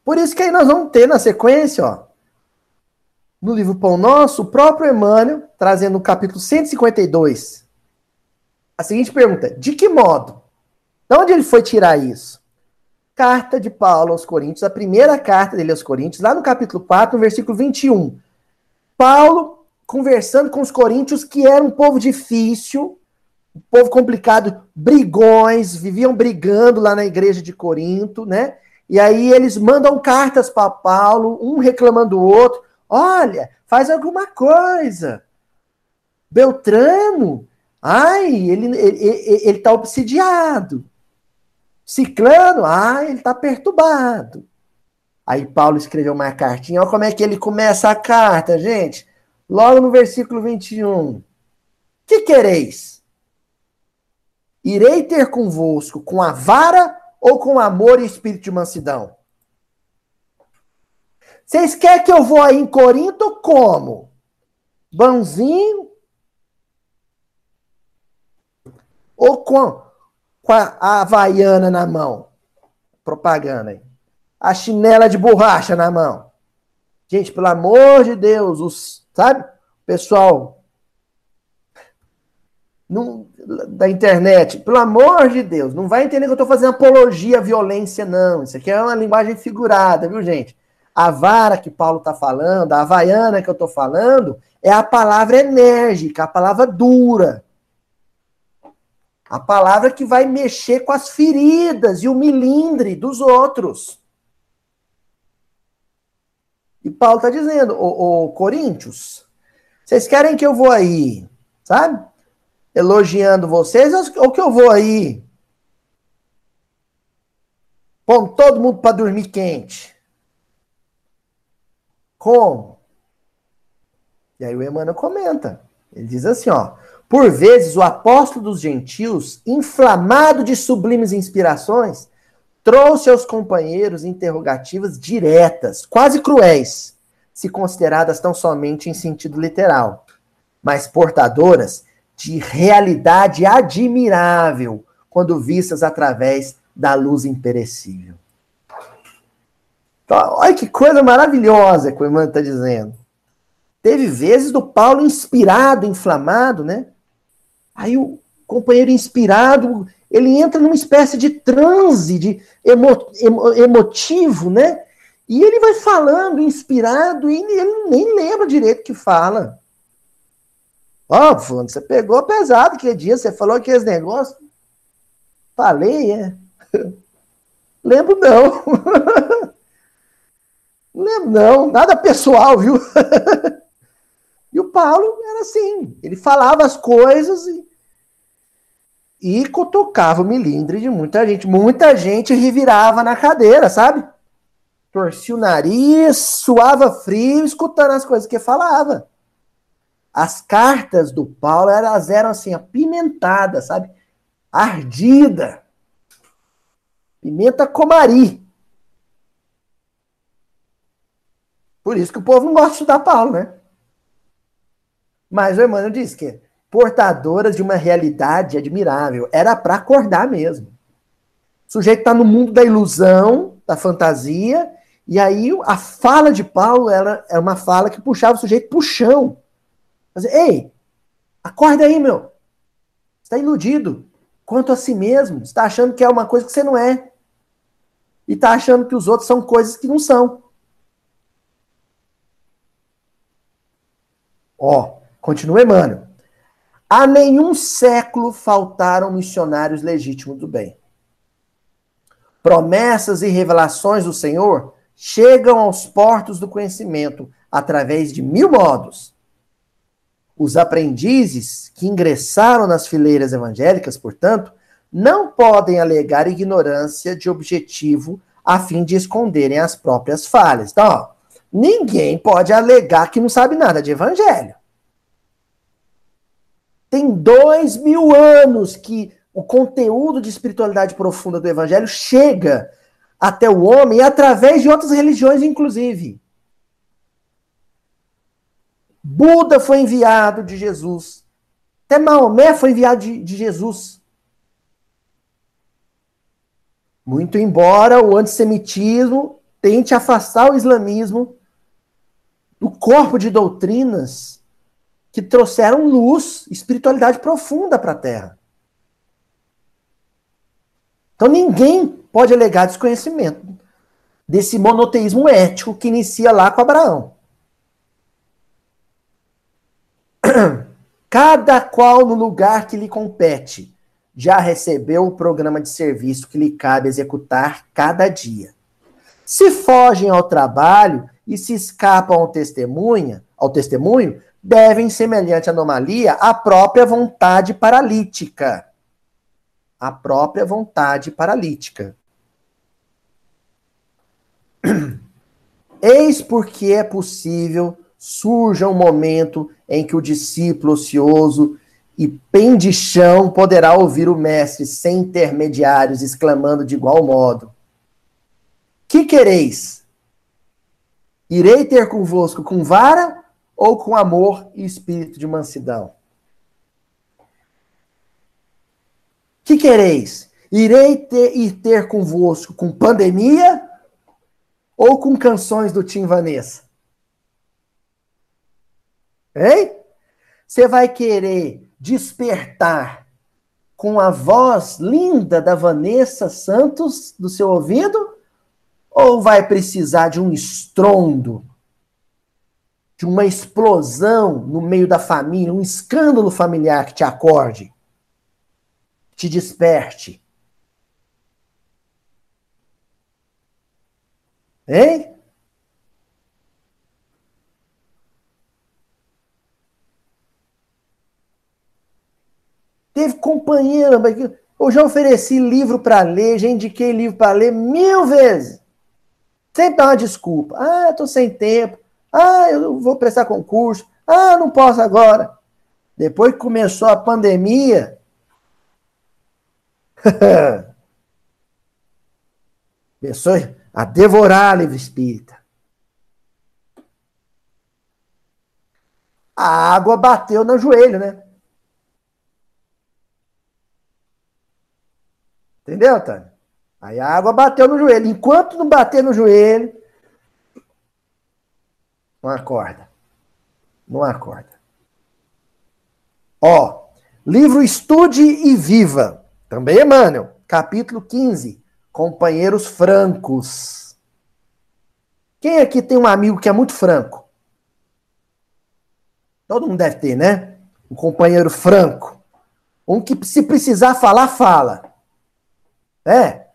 A: Por isso que aí nós vamos ter na sequência, ó, no livro Pão Nosso, o próprio Emmanuel, trazendo no capítulo 152, a seguinte pergunta: de que modo? De onde ele foi tirar isso? Carta de Paulo aos Coríntios, a primeira carta dele aos Coríntios, lá no capítulo 4, no versículo 21. Paulo conversando com os coríntios, que era um povo difícil, povo complicado, brigões, viviam brigando lá na igreja de Corinto, né? E aí eles mandam cartas para Paulo, um reclamando do outro. Olha, faz alguma coisa. Beltrano, ai, ele, ele, ele tá obsidiado. Ciclano, ai, ele tá perturbado. Aí Paulo escreveu uma cartinha, olha como é que ele começa a carta, gente. Logo no versículo 21. Que quereis? Irei ter convosco com a vara ou com amor e espírito de mansidão? Vocês querem que eu vou aí em Corinto como? Bonzinho? Ou com, com a, a havaiana na mão? Propaganda aí. A chinela de borracha na mão. Gente, pelo amor de Deus, os, sabe? Pessoal não, da internet, pelo amor de Deus, não vai entender que eu estou fazendo apologia à violência, não. Isso aqui é uma linguagem figurada, viu, gente? A vara que Paulo está falando, a havaiana que eu estou falando, é a palavra enérgica, a palavra dura. A palavra que vai mexer com as feridas e o milindre dos outros. E Paulo está dizendo, ô, ô Coríntios, vocês querem que eu vou aí, sabe? Elogiando vocês ou que eu vou aí? Pondo todo mundo para dormir quente. Como? E aí o Emmanuel comenta. Ele diz assim, ó. Por vezes o apóstolo dos gentios, inflamado de sublimes inspirações, trouxe aos companheiros interrogativas diretas, quase cruéis, se consideradas tão somente em sentido literal, mas portadoras de realidade admirável quando vistas através da luz imperecível. Então, olha que coisa maravilhosa que o irmão está dizendo. Teve vezes do Paulo inspirado, inflamado, né? Aí o companheiro inspirado, ele entra numa espécie de transe, de emo, emo, emotivo, né? E ele vai falando, inspirado, e ele nem lembra direito o que fala. Ó, oh, Fundo, você pegou pesado que dia, você falou aqueles negócios. Falei, é. Lembro não. Lembro não, nada pessoal, viu? e o Paulo era assim, ele falava as coisas e, e cutucava o milindre de muita gente. Muita gente revirava na cadeira, sabe? Torcia o nariz, suava frio, escutando as coisas que falava. As cartas do Paulo elas eram assim, apimentadas, sabe? Ardida. Pimenta comari. Por isso que o povo não gosta de estudar Paulo, né? Mas o Emmanuel diz que portadoras de uma realidade admirável. Era para acordar mesmo. O sujeito está no mundo da ilusão, da fantasia, e aí a fala de Paulo era, era uma fala que puxava o sujeito para o chão. Ei, acorda aí, meu. Está iludido quanto a si mesmo. Está achando que é uma coisa que você não é. E está achando que os outros são coisas que não são. Ó, continua Emmanuel. A nenhum século faltaram missionários legítimos do bem. Promessas e revelações do Senhor chegam aos portos do conhecimento através de mil modos. Os aprendizes que ingressaram nas fileiras evangélicas, portanto, não podem alegar ignorância de objetivo a fim de esconderem as próprias falhas. Então, ó, ninguém pode alegar que não sabe nada de evangelho. Tem dois mil anos que o conteúdo de espiritualidade profunda do evangelho chega até o homem através de outras religiões, inclusive. Buda foi enviado de Jesus. Até Maomé foi enviado de, de Jesus. Muito embora o antissemitismo tente afastar o islamismo do corpo de doutrinas que trouxeram luz, espiritualidade profunda para a Terra. Então ninguém pode alegar desconhecimento desse monoteísmo ético que inicia lá com Abraão. Cada qual no lugar que lhe compete já recebeu o programa de serviço que lhe cabe executar cada dia. Se fogem ao trabalho e se escapam ao testemunha, ao testemunho, devem, semelhante anomalia, à própria vontade paralítica a própria vontade paralítica. Eis porque é possível surja um momento em que o discípulo ocioso e pendichão poderá ouvir o mestre sem intermediários, exclamando de igual modo: Que quereis? Irei ter convosco com vara ou com amor e espírito de mansidão? Que quereis? Irei ter, ir ter convosco com pandemia ou com canções do Tim Vanessa? Hein? Você vai querer despertar com a voz linda da Vanessa Santos do seu ouvido? Ou vai precisar de um estrondo, de uma explosão no meio da família, um escândalo familiar que te acorde? te desperte. Hein? Teve companheiro, eu já ofereci livro para ler, já indiquei livro para ler mil vezes. Sempre dá uma desculpa. Ah, estou sem tempo. Ah, eu vou prestar concurso. Ah, não posso agora. Depois que começou a pandemia, Começou a devorar livro espírita. A água bateu no joelho, né? Entendeu, Tânia? Aí a água bateu no joelho. Enquanto não bater no joelho, não acorda. Não acorda. Ó, livro Estude e Viva. Também Emmanuel, capítulo 15, companheiros francos. Quem aqui tem um amigo que é muito franco? Todo mundo deve ter, né? Um companheiro franco. Um que, se precisar falar, fala. É.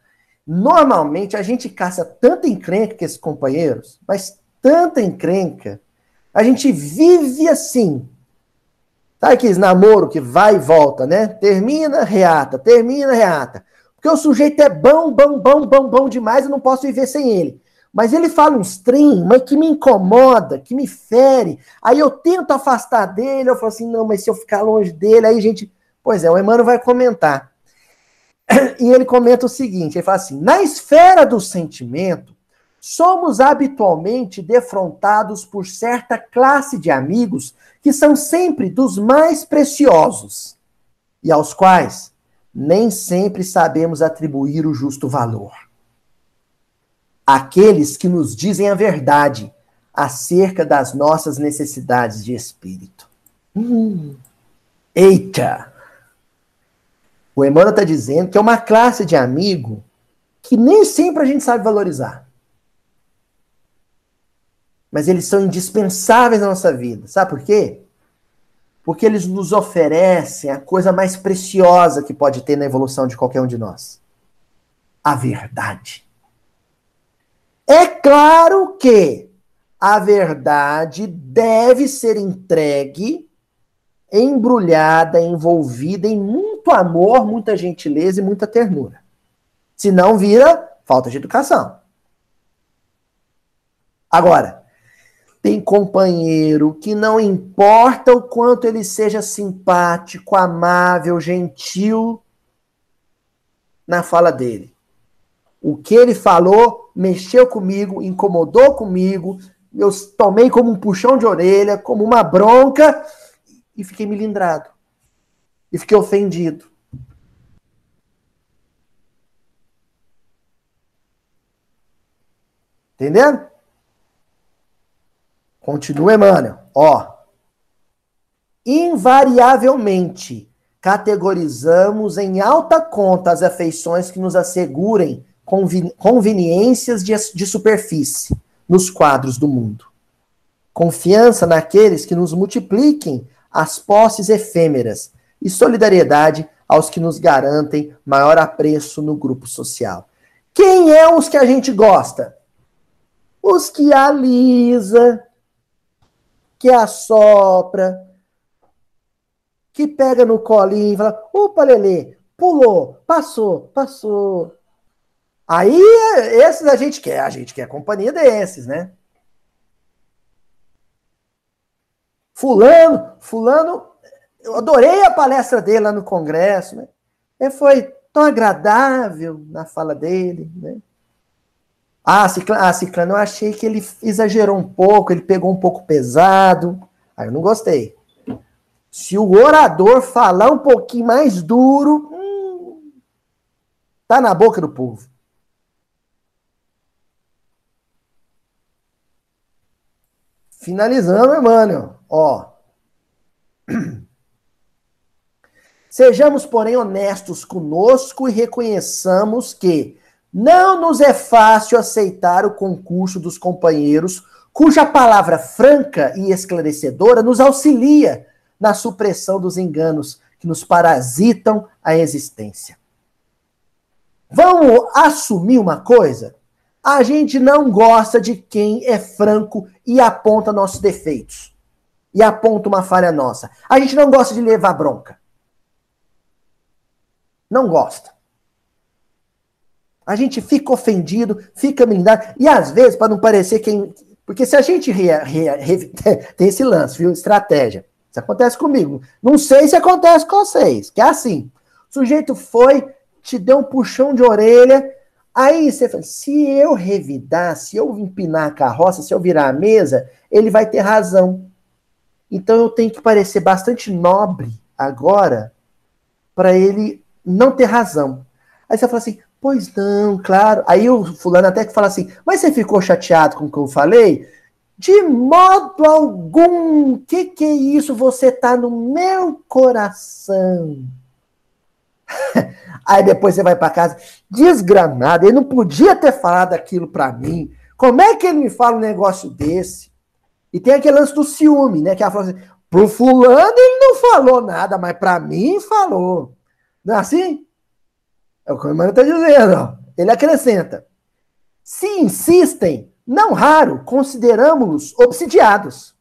A: Normalmente a gente caça tanta encrenca com esses companheiros, mas tanta encrenca. A gente vive assim, Sabe aqueles namoro que vai e volta, né? Termina, reata, termina, reata. Porque o sujeito é bom, bom, bom, bom, bom demais, eu não posso viver sem ele. Mas ele fala uns trem, mas que me incomoda, que me fere. Aí eu tento afastar dele, eu falo assim, não, mas se eu ficar longe dele, aí a gente... Pois é, o Emmanuel vai comentar. E ele comenta o seguinte, ele fala assim, na esfera do sentimento, somos habitualmente defrontados por certa classe de amigos que são sempre dos mais preciosos e aos quais nem sempre sabemos atribuir o justo valor. Aqueles que nos dizem a verdade acerca das nossas necessidades de espírito. Hum. Eita! O Emmanuel está dizendo que é uma classe de amigo que nem sempre a gente sabe valorizar. Mas eles são indispensáveis na nossa vida. Sabe por quê? Porque eles nos oferecem a coisa mais preciosa que pode ter na evolução de qualquer um de nós: a verdade. É claro que a verdade deve ser entregue, embrulhada, envolvida em muito amor, muita gentileza e muita ternura. Senão vira falta de educação. Agora, tem companheiro que não importa o quanto ele seja simpático, amável, gentil na fala dele. O que ele falou mexeu comigo, incomodou comigo, eu tomei como um puxão de orelha, como uma bronca e fiquei milindrado. E fiquei ofendido. Entendendo? Continua Emmanuel. Ó. Invariavelmente categorizamos em alta conta as afeições que nos assegurem conveniências de, de superfície nos quadros do mundo. Confiança naqueles que nos multipliquem as posses efêmeras e solidariedade aos que nos garantem maior apreço no grupo social. Quem é os que a gente gosta? Os que alisa, que assopra, que pega no colinho e fala: opa, Lelê, pulou, passou, passou. Aí, esses a gente quer, a gente quer a companhia desses, né? Fulano, Fulano, eu adorei a palestra dele lá no Congresso, né? Ele foi tão agradável na fala dele, né? Ah, Ciclano, ah, Ciclano, eu achei que ele exagerou um pouco, ele pegou um pouco pesado. Aí eu não gostei. Se o orador falar um pouquinho mais duro, hum, tá na boca do povo. Finalizando, Emmanuel, ó. Sejamos, porém, honestos conosco e reconheçamos que não nos é fácil aceitar o concurso dos companheiros, cuja palavra franca e esclarecedora nos auxilia na supressão dos enganos que nos parasitam a existência. Vamos assumir uma coisa? A gente não gosta de quem é franco e aponta nossos defeitos. E aponta uma falha nossa. A gente não gosta de levar bronca. Não gosta. A gente fica ofendido, fica blindado. E às vezes, para não parecer quem. Porque se a gente rea, rea, rea, tem esse lance, viu? Estratégia. Isso acontece comigo. Não sei se acontece com vocês, que é assim. O sujeito foi, te deu um puxão de orelha. Aí você fala: se eu revidar, se eu empinar a carroça, se eu virar a mesa, ele vai ter razão. Então eu tenho que parecer bastante nobre agora para ele não ter razão. Aí você fala assim: Pois não, claro. Aí o fulano até que fala assim, mas você ficou chateado com o que eu falei? De modo algum. Que que é isso? Você tá no meu coração. Aí depois você vai para casa, desgramado, ele não podia ter falado aquilo para mim. Como é que ele me fala um negócio desse? E tem aquele lance do ciúme, né? Que ela fala assim, pro fulano ele não falou nada, mas para mim falou. Não é assim? É o que o Emmanuel está dizendo. Ele acrescenta: se insistem, não raro consideramos-los obsidiados.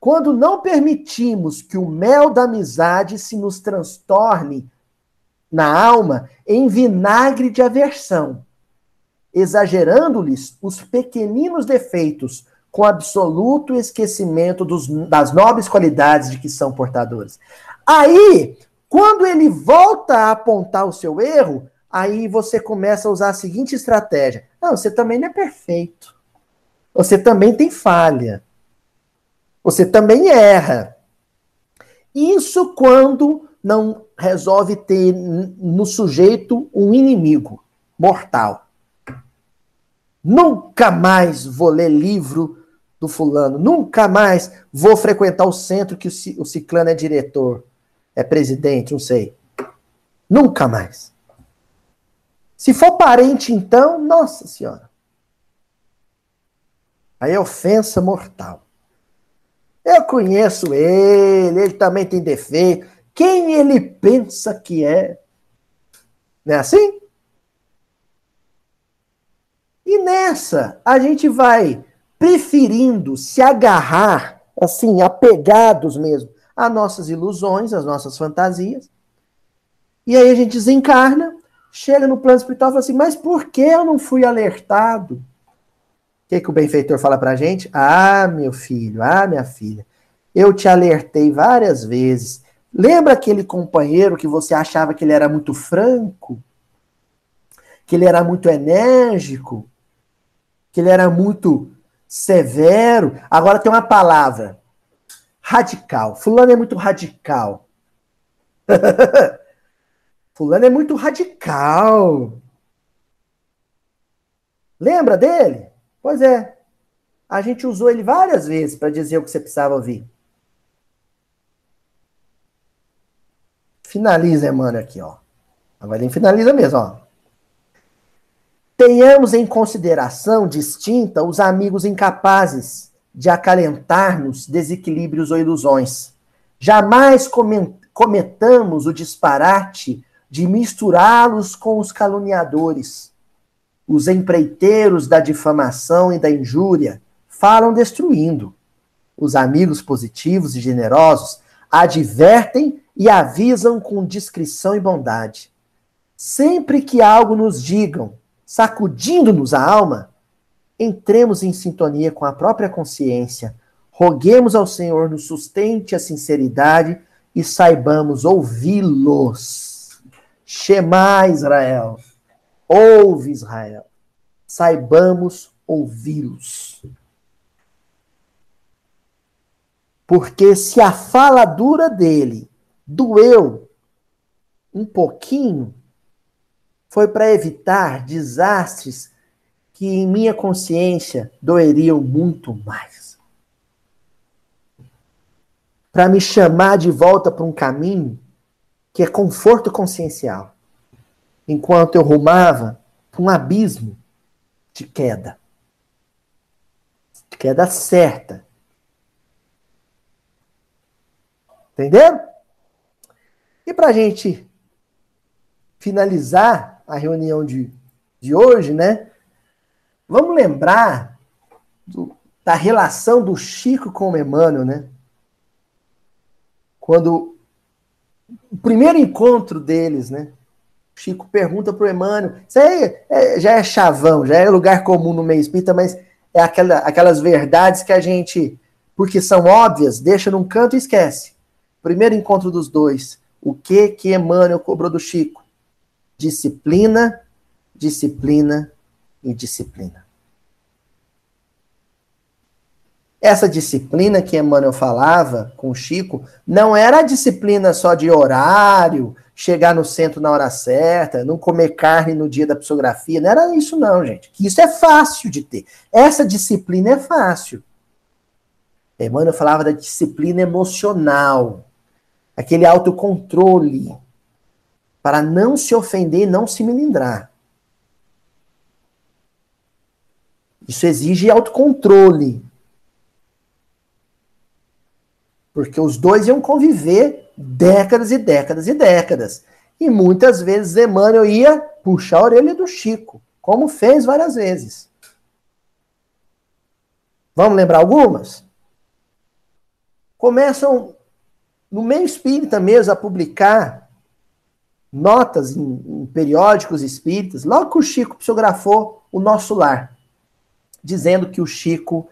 A: Quando não permitimos que o mel da amizade se nos transtorne na alma em vinagre de aversão, exagerando-lhes os pequeninos defeitos com absoluto esquecimento dos, das nobres qualidades de que são portadores. Aí, quando ele volta a apontar o seu erro, aí você começa a usar a seguinte estratégia: não, você também não é perfeito. Você também tem falha. Você também erra. Isso quando não resolve ter no sujeito um inimigo mortal. Nunca mais vou ler livro do fulano, nunca mais vou frequentar o centro que o ciclano é diretor, é presidente, não sei. Nunca mais. Se for parente, então, nossa senhora. Aí é ofensa mortal. Eu conheço ele, ele também tem defeito. Quem ele pensa que é? Não é assim? E nessa, a gente vai preferindo se agarrar, assim, apegados mesmo, às nossas ilusões, às nossas fantasias. E aí a gente desencarna, chega no plano espiritual e fala assim: mas por que eu não fui alertado? O que, que o benfeitor fala pra gente? Ah, meu filho, ah, minha filha, eu te alertei várias vezes. Lembra aquele companheiro que você achava que ele era muito franco? Que ele era muito enérgico? Que ele era muito severo? Agora tem uma palavra: radical. Fulano é muito radical. Fulano é muito radical. Lembra dele? Pois é. A gente usou ele várias vezes para dizer o que você precisava ouvir. Finaliza, Emmanuel, aqui, ó. Agora ele finaliza mesmo, ó. Tenhamos em consideração distinta os amigos incapazes de acalentar-nos desequilíbrios ou ilusões. Jamais cometamos o disparate de misturá-los com os caluniadores. Os empreiteiros da difamação e da injúria falam destruindo. Os amigos positivos e generosos advertem e avisam com discrição e bondade. Sempre que algo nos digam, sacudindo-nos a alma, entremos em sintonia com a própria consciência, roguemos ao Senhor nos sustente a sinceridade e saibamos ouvi-los. Shema Israel, ouve Israel, saibamos ouvi-los. Porque se a fala dura dele doeu um pouquinho, foi para evitar desastres que em minha consciência doeriam muito mais. Para me chamar de volta para um caminho que é conforto consciencial, enquanto eu rumava para um abismo de queda. De queda certa. Entenderam? E para a gente finalizar a reunião de, de hoje, né? Vamos lembrar do, da relação do Chico com o Emmanuel, né? Quando o primeiro encontro deles, né? Chico pergunta para o Emmanuel, isso aí é, já é chavão, já é lugar comum no meio espírita, mas é aquela, aquelas verdades que a gente, porque são óbvias, deixa num canto e esquece. Primeiro encontro dos dois. O que que Emmanuel cobrou do Chico? Disciplina, disciplina e disciplina. Essa disciplina que Emmanuel falava com o Chico não era a disciplina só de horário, chegar no centro na hora certa, não comer carne no dia da psicografia. Não era isso, não, gente. Isso é fácil de ter. Essa disciplina é fácil. Emmanuel falava da disciplina emocional aquele autocontrole para não se ofender, não se melindrar. Isso exige autocontrole. Porque os dois iam conviver décadas e décadas e décadas. E muitas vezes Emmanuel ia puxar a orelha do Chico, como fez várias vezes. Vamos lembrar algumas? Começam no meio espírita mesmo, a publicar notas em, em periódicos espíritas, logo que o Chico psicografou o nosso lar, dizendo que o Chico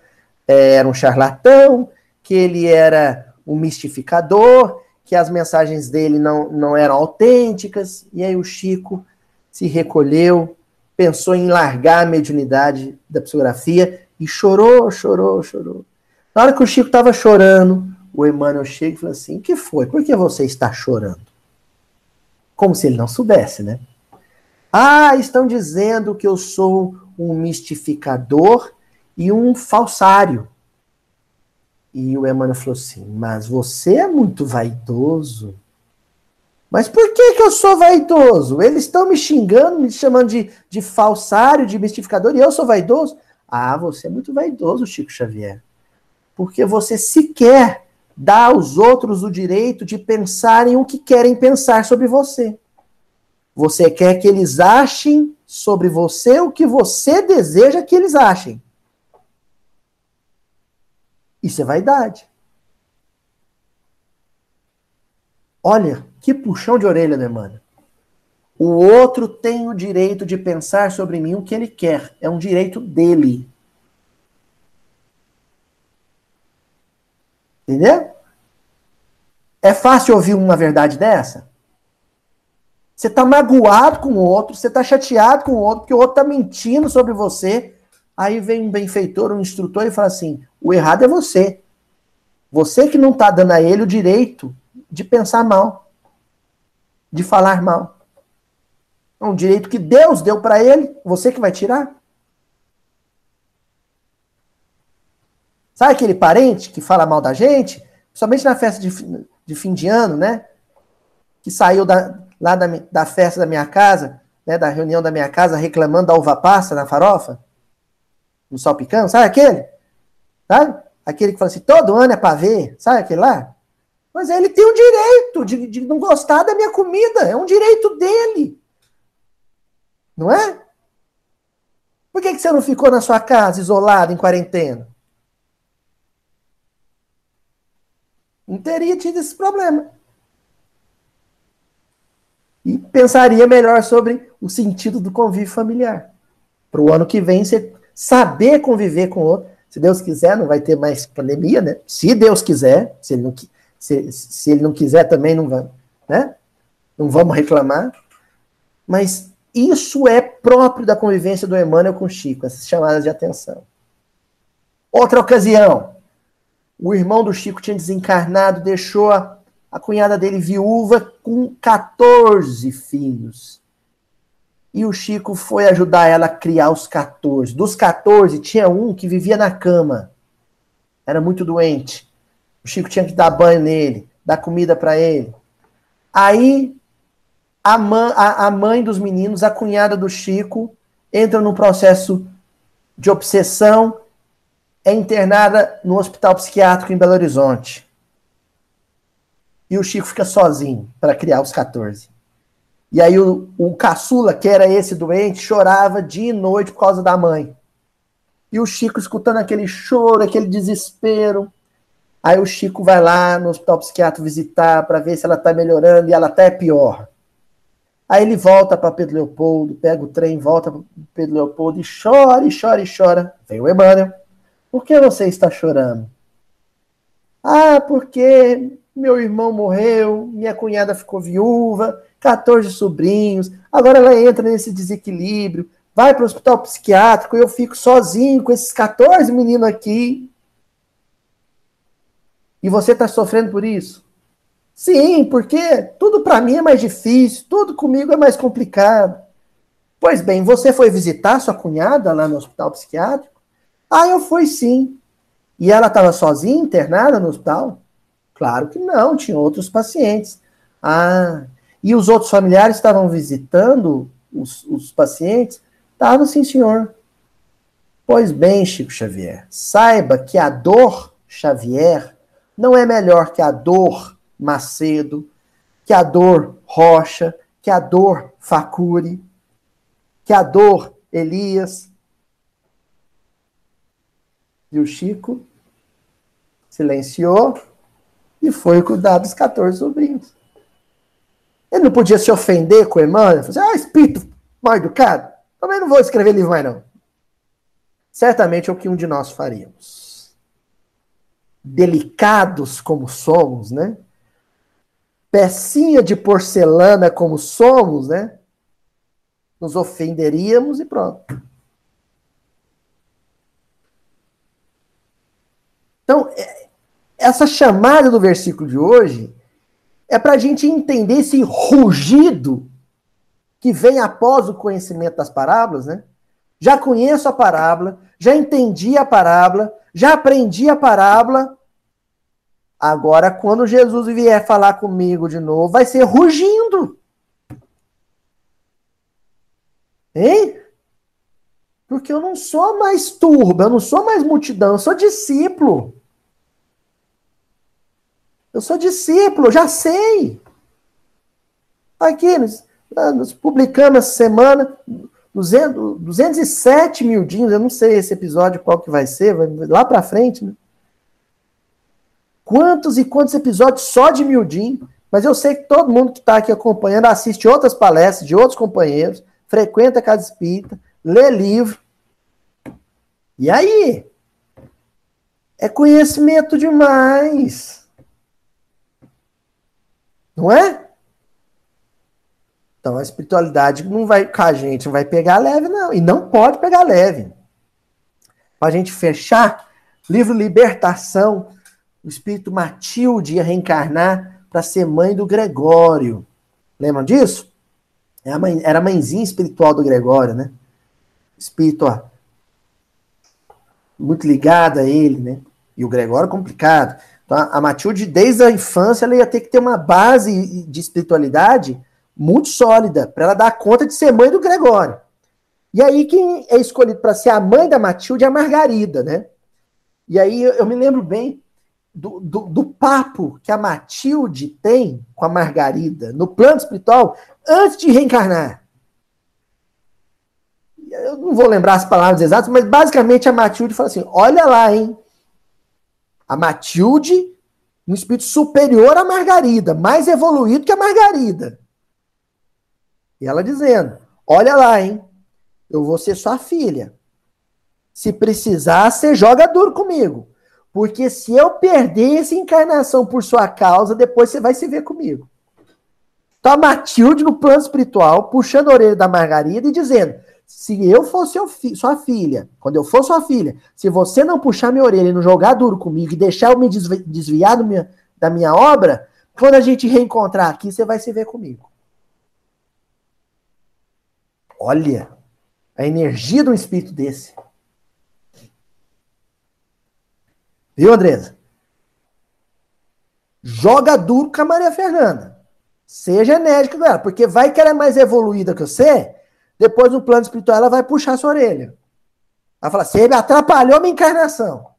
A: é, era um charlatão, que ele era um mistificador, que as mensagens dele não, não eram autênticas, e aí o Chico se recolheu, pensou em largar a mediunidade da psicografia e chorou, chorou, chorou. Na hora que o Chico estava chorando, o Emmanuel chega e fala assim: O que foi? Por que você está chorando? Como se ele não soubesse, né? Ah, estão dizendo que eu sou um mistificador e um falsário. E o Emmanuel falou assim: Mas você é muito vaidoso. Mas por que, que eu sou vaidoso? Eles estão me xingando, me chamando de, de falsário, de mistificador, e eu sou vaidoso? Ah, você é muito vaidoso, Chico Xavier. Porque você sequer dá aos outros o direito de pensarem o que querem pensar sobre você. Você quer que eles achem sobre você o que você deseja que eles achem. Isso é vaidade. Olha, que puxão de orelha, né, mano? O outro tem o direito de pensar sobre mim o que ele quer. É um direito dele. Entendeu? É fácil ouvir uma verdade dessa? Você está magoado com o outro, você está chateado com o outro, porque o outro está mentindo sobre você. Aí vem um benfeitor, um instrutor e fala assim: o errado é você. Você que não está dando a ele o direito de pensar mal, de falar mal. É um direito que Deus deu para ele, você que vai tirar? Sabe aquele parente que fala mal da gente? Somente na festa de, de fim de ano, né? Que saiu da, lá da, da festa da minha casa, né? Da reunião da minha casa, reclamando da uva passa na farofa, no salpicão, sabe aquele? Sabe? Aquele que fala assim, todo ano é para ver, sabe aquele lá? Mas ele tem o direito de, de não gostar da minha comida, é um direito dele. Não é? Por que, que você não ficou na sua casa, isolado, em quarentena? Não teria tido esse problema. E pensaria melhor sobre o sentido do convívio familiar. Para o ano que vem, você saber conviver com o outro. Se Deus quiser, não vai ter mais pandemia, né? Se Deus quiser, se ele não, se, se ele não quiser também, não, vai, né? não vamos reclamar. Mas isso é próprio da convivência do Emmanuel com Chico, essas chamadas de atenção. Outra ocasião, o irmão do Chico tinha desencarnado, deixou a, a cunhada dele viúva com 14 filhos. E o Chico foi ajudar ela a criar os 14. Dos 14, tinha um que vivia na cama. Era muito doente. O Chico tinha que dar banho nele, dar comida para ele. Aí a, mãe, a, a mãe dos meninos, a cunhada do Chico, entra num processo de obsessão, é internada no hospital psiquiátrico em Belo Horizonte. E o Chico fica sozinho para criar os 14. E aí o, o caçula, que era esse doente, chorava dia e noite por causa da mãe. E o Chico escutando aquele choro, aquele desespero. Aí o Chico vai lá no hospital psiquiátrico visitar para ver se ela está melhorando e ela até é pior. Aí ele volta para Pedro Leopoldo, pega o trem, volta para Pedro Leopoldo e chora, e chora, e chora. Vem o Emmanuel. Por que você está chorando? Ah, porque meu irmão morreu, minha cunhada ficou viúva, 14 sobrinhos, agora ela entra nesse desequilíbrio, vai para o hospital psiquiátrico e eu fico sozinho com esses 14 meninos aqui. E você está sofrendo por isso? Sim, porque tudo para mim é mais difícil, tudo comigo é mais complicado. Pois bem, você foi visitar sua cunhada lá no hospital psiquiátrico? Ah, eu fui sim. E ela estava sozinha, internada no hospital? Claro que não, tinha outros pacientes. Ah, e os outros familiares estavam visitando os, os pacientes? Estavam, sim, senhor. Pois bem, Chico Xavier, saiba que a dor Xavier não é melhor que a dor Macedo, que a dor Rocha, que a dor Facuri, que a dor Elias. E o Chico silenciou e foi cuidar dos 14 sobrinhos. Ele não podia se ofender com o Emmanuel, fazer, assim, ah, espírito mal educado, também não vou escrever livro mais não. Certamente é o que um de nós faríamos. Delicados como somos, né? pecinha de porcelana como somos, né? Nos ofenderíamos e pronto. Então, é, essa chamada do versículo de hoje é para a gente entender esse rugido que vem após o conhecimento das parábolas, né? Já conheço a parábola, já entendi a parábola, já aprendi a parábola, Agora, quando Jesus vier falar comigo de novo, vai ser rugindo. Hein? Porque eu não sou mais turba, eu não sou mais multidão, eu sou discípulo. Eu sou discípulo, já sei. Aqui, nós, nós publicamos essa semana 200, 207 mil jeans, eu não sei esse episódio qual que vai ser, vai lá para frente, né? Quantos e quantos episódios só de Mildim? Mas eu sei que todo mundo que está aqui acompanhando assiste outras palestras de outros companheiros, frequenta a casa espírita, lê livro. E aí? É conhecimento demais. Não é? Então a espiritualidade não vai com a gente, não vai pegar leve, não. E não pode pegar leve. Para a gente fechar, livro Libertação, o espírito Matilde ia reencarnar para ser mãe do Gregório. Lembram disso? Era é a, mãe, era a mãezinha espiritual do Gregório, né? Espírito ó, muito ligada a ele, né? E o Gregório complicado. Então, a Matilde, desde a infância, ela ia ter que ter uma base de espiritualidade muito sólida para ela dar conta de ser mãe do Gregório. E aí, quem é escolhido para ser a mãe da Matilde é a Margarida, né? E aí, eu, eu me lembro bem do, do, do, papo que a Matilde tem com a Margarida no plano espiritual antes de reencarnar. Eu não vou lembrar as palavras exatas, mas basicamente a Matilde fala assim: olha lá, hein? A Matilde, um espírito superior à Margarida, mais evoluído que a Margarida. E ela dizendo: olha lá, hein? Eu vou ser sua filha. Se precisar, você joga duro comigo. Porque se eu perder essa encarnação por sua causa, depois você vai se ver comigo. Então a Matilde, no plano espiritual, puxando a orelha da Margarida e dizendo: se eu fosse sua filha, quando eu for sua filha, se você não puxar minha orelha e não jogar duro comigo e deixar eu me desviar minha, da minha obra, quando a gente reencontrar aqui, você vai se ver comigo. Olha a energia de um espírito desse. Viu, Andresa? Joga duro com a Maria Fernanda. Seja enérgica com ela, porque vai que ela é mais evoluída que você, depois no plano espiritual ela vai puxar sua orelha. Ela fala, você me atrapalhou minha encarnação.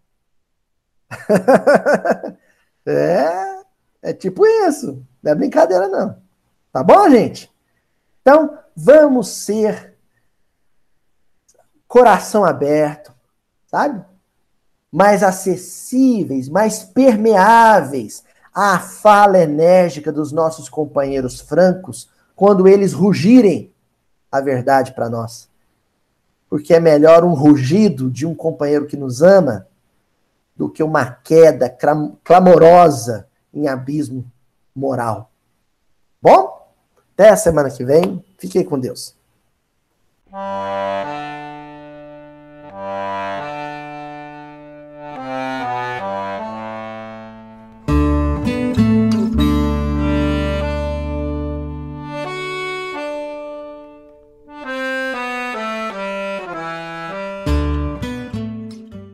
A: é, é tipo isso. Não é brincadeira, não. Tá bom, gente? Então, vamos ser coração aberto, sabe? mais acessíveis, mais permeáveis à fala enérgica dos nossos companheiros francos quando eles rugirem a verdade para nós. Porque é melhor um rugido de um companheiro que nos ama do que uma queda clamorosa em abismo moral. Bom, até a semana que vem. Fiquem com Deus.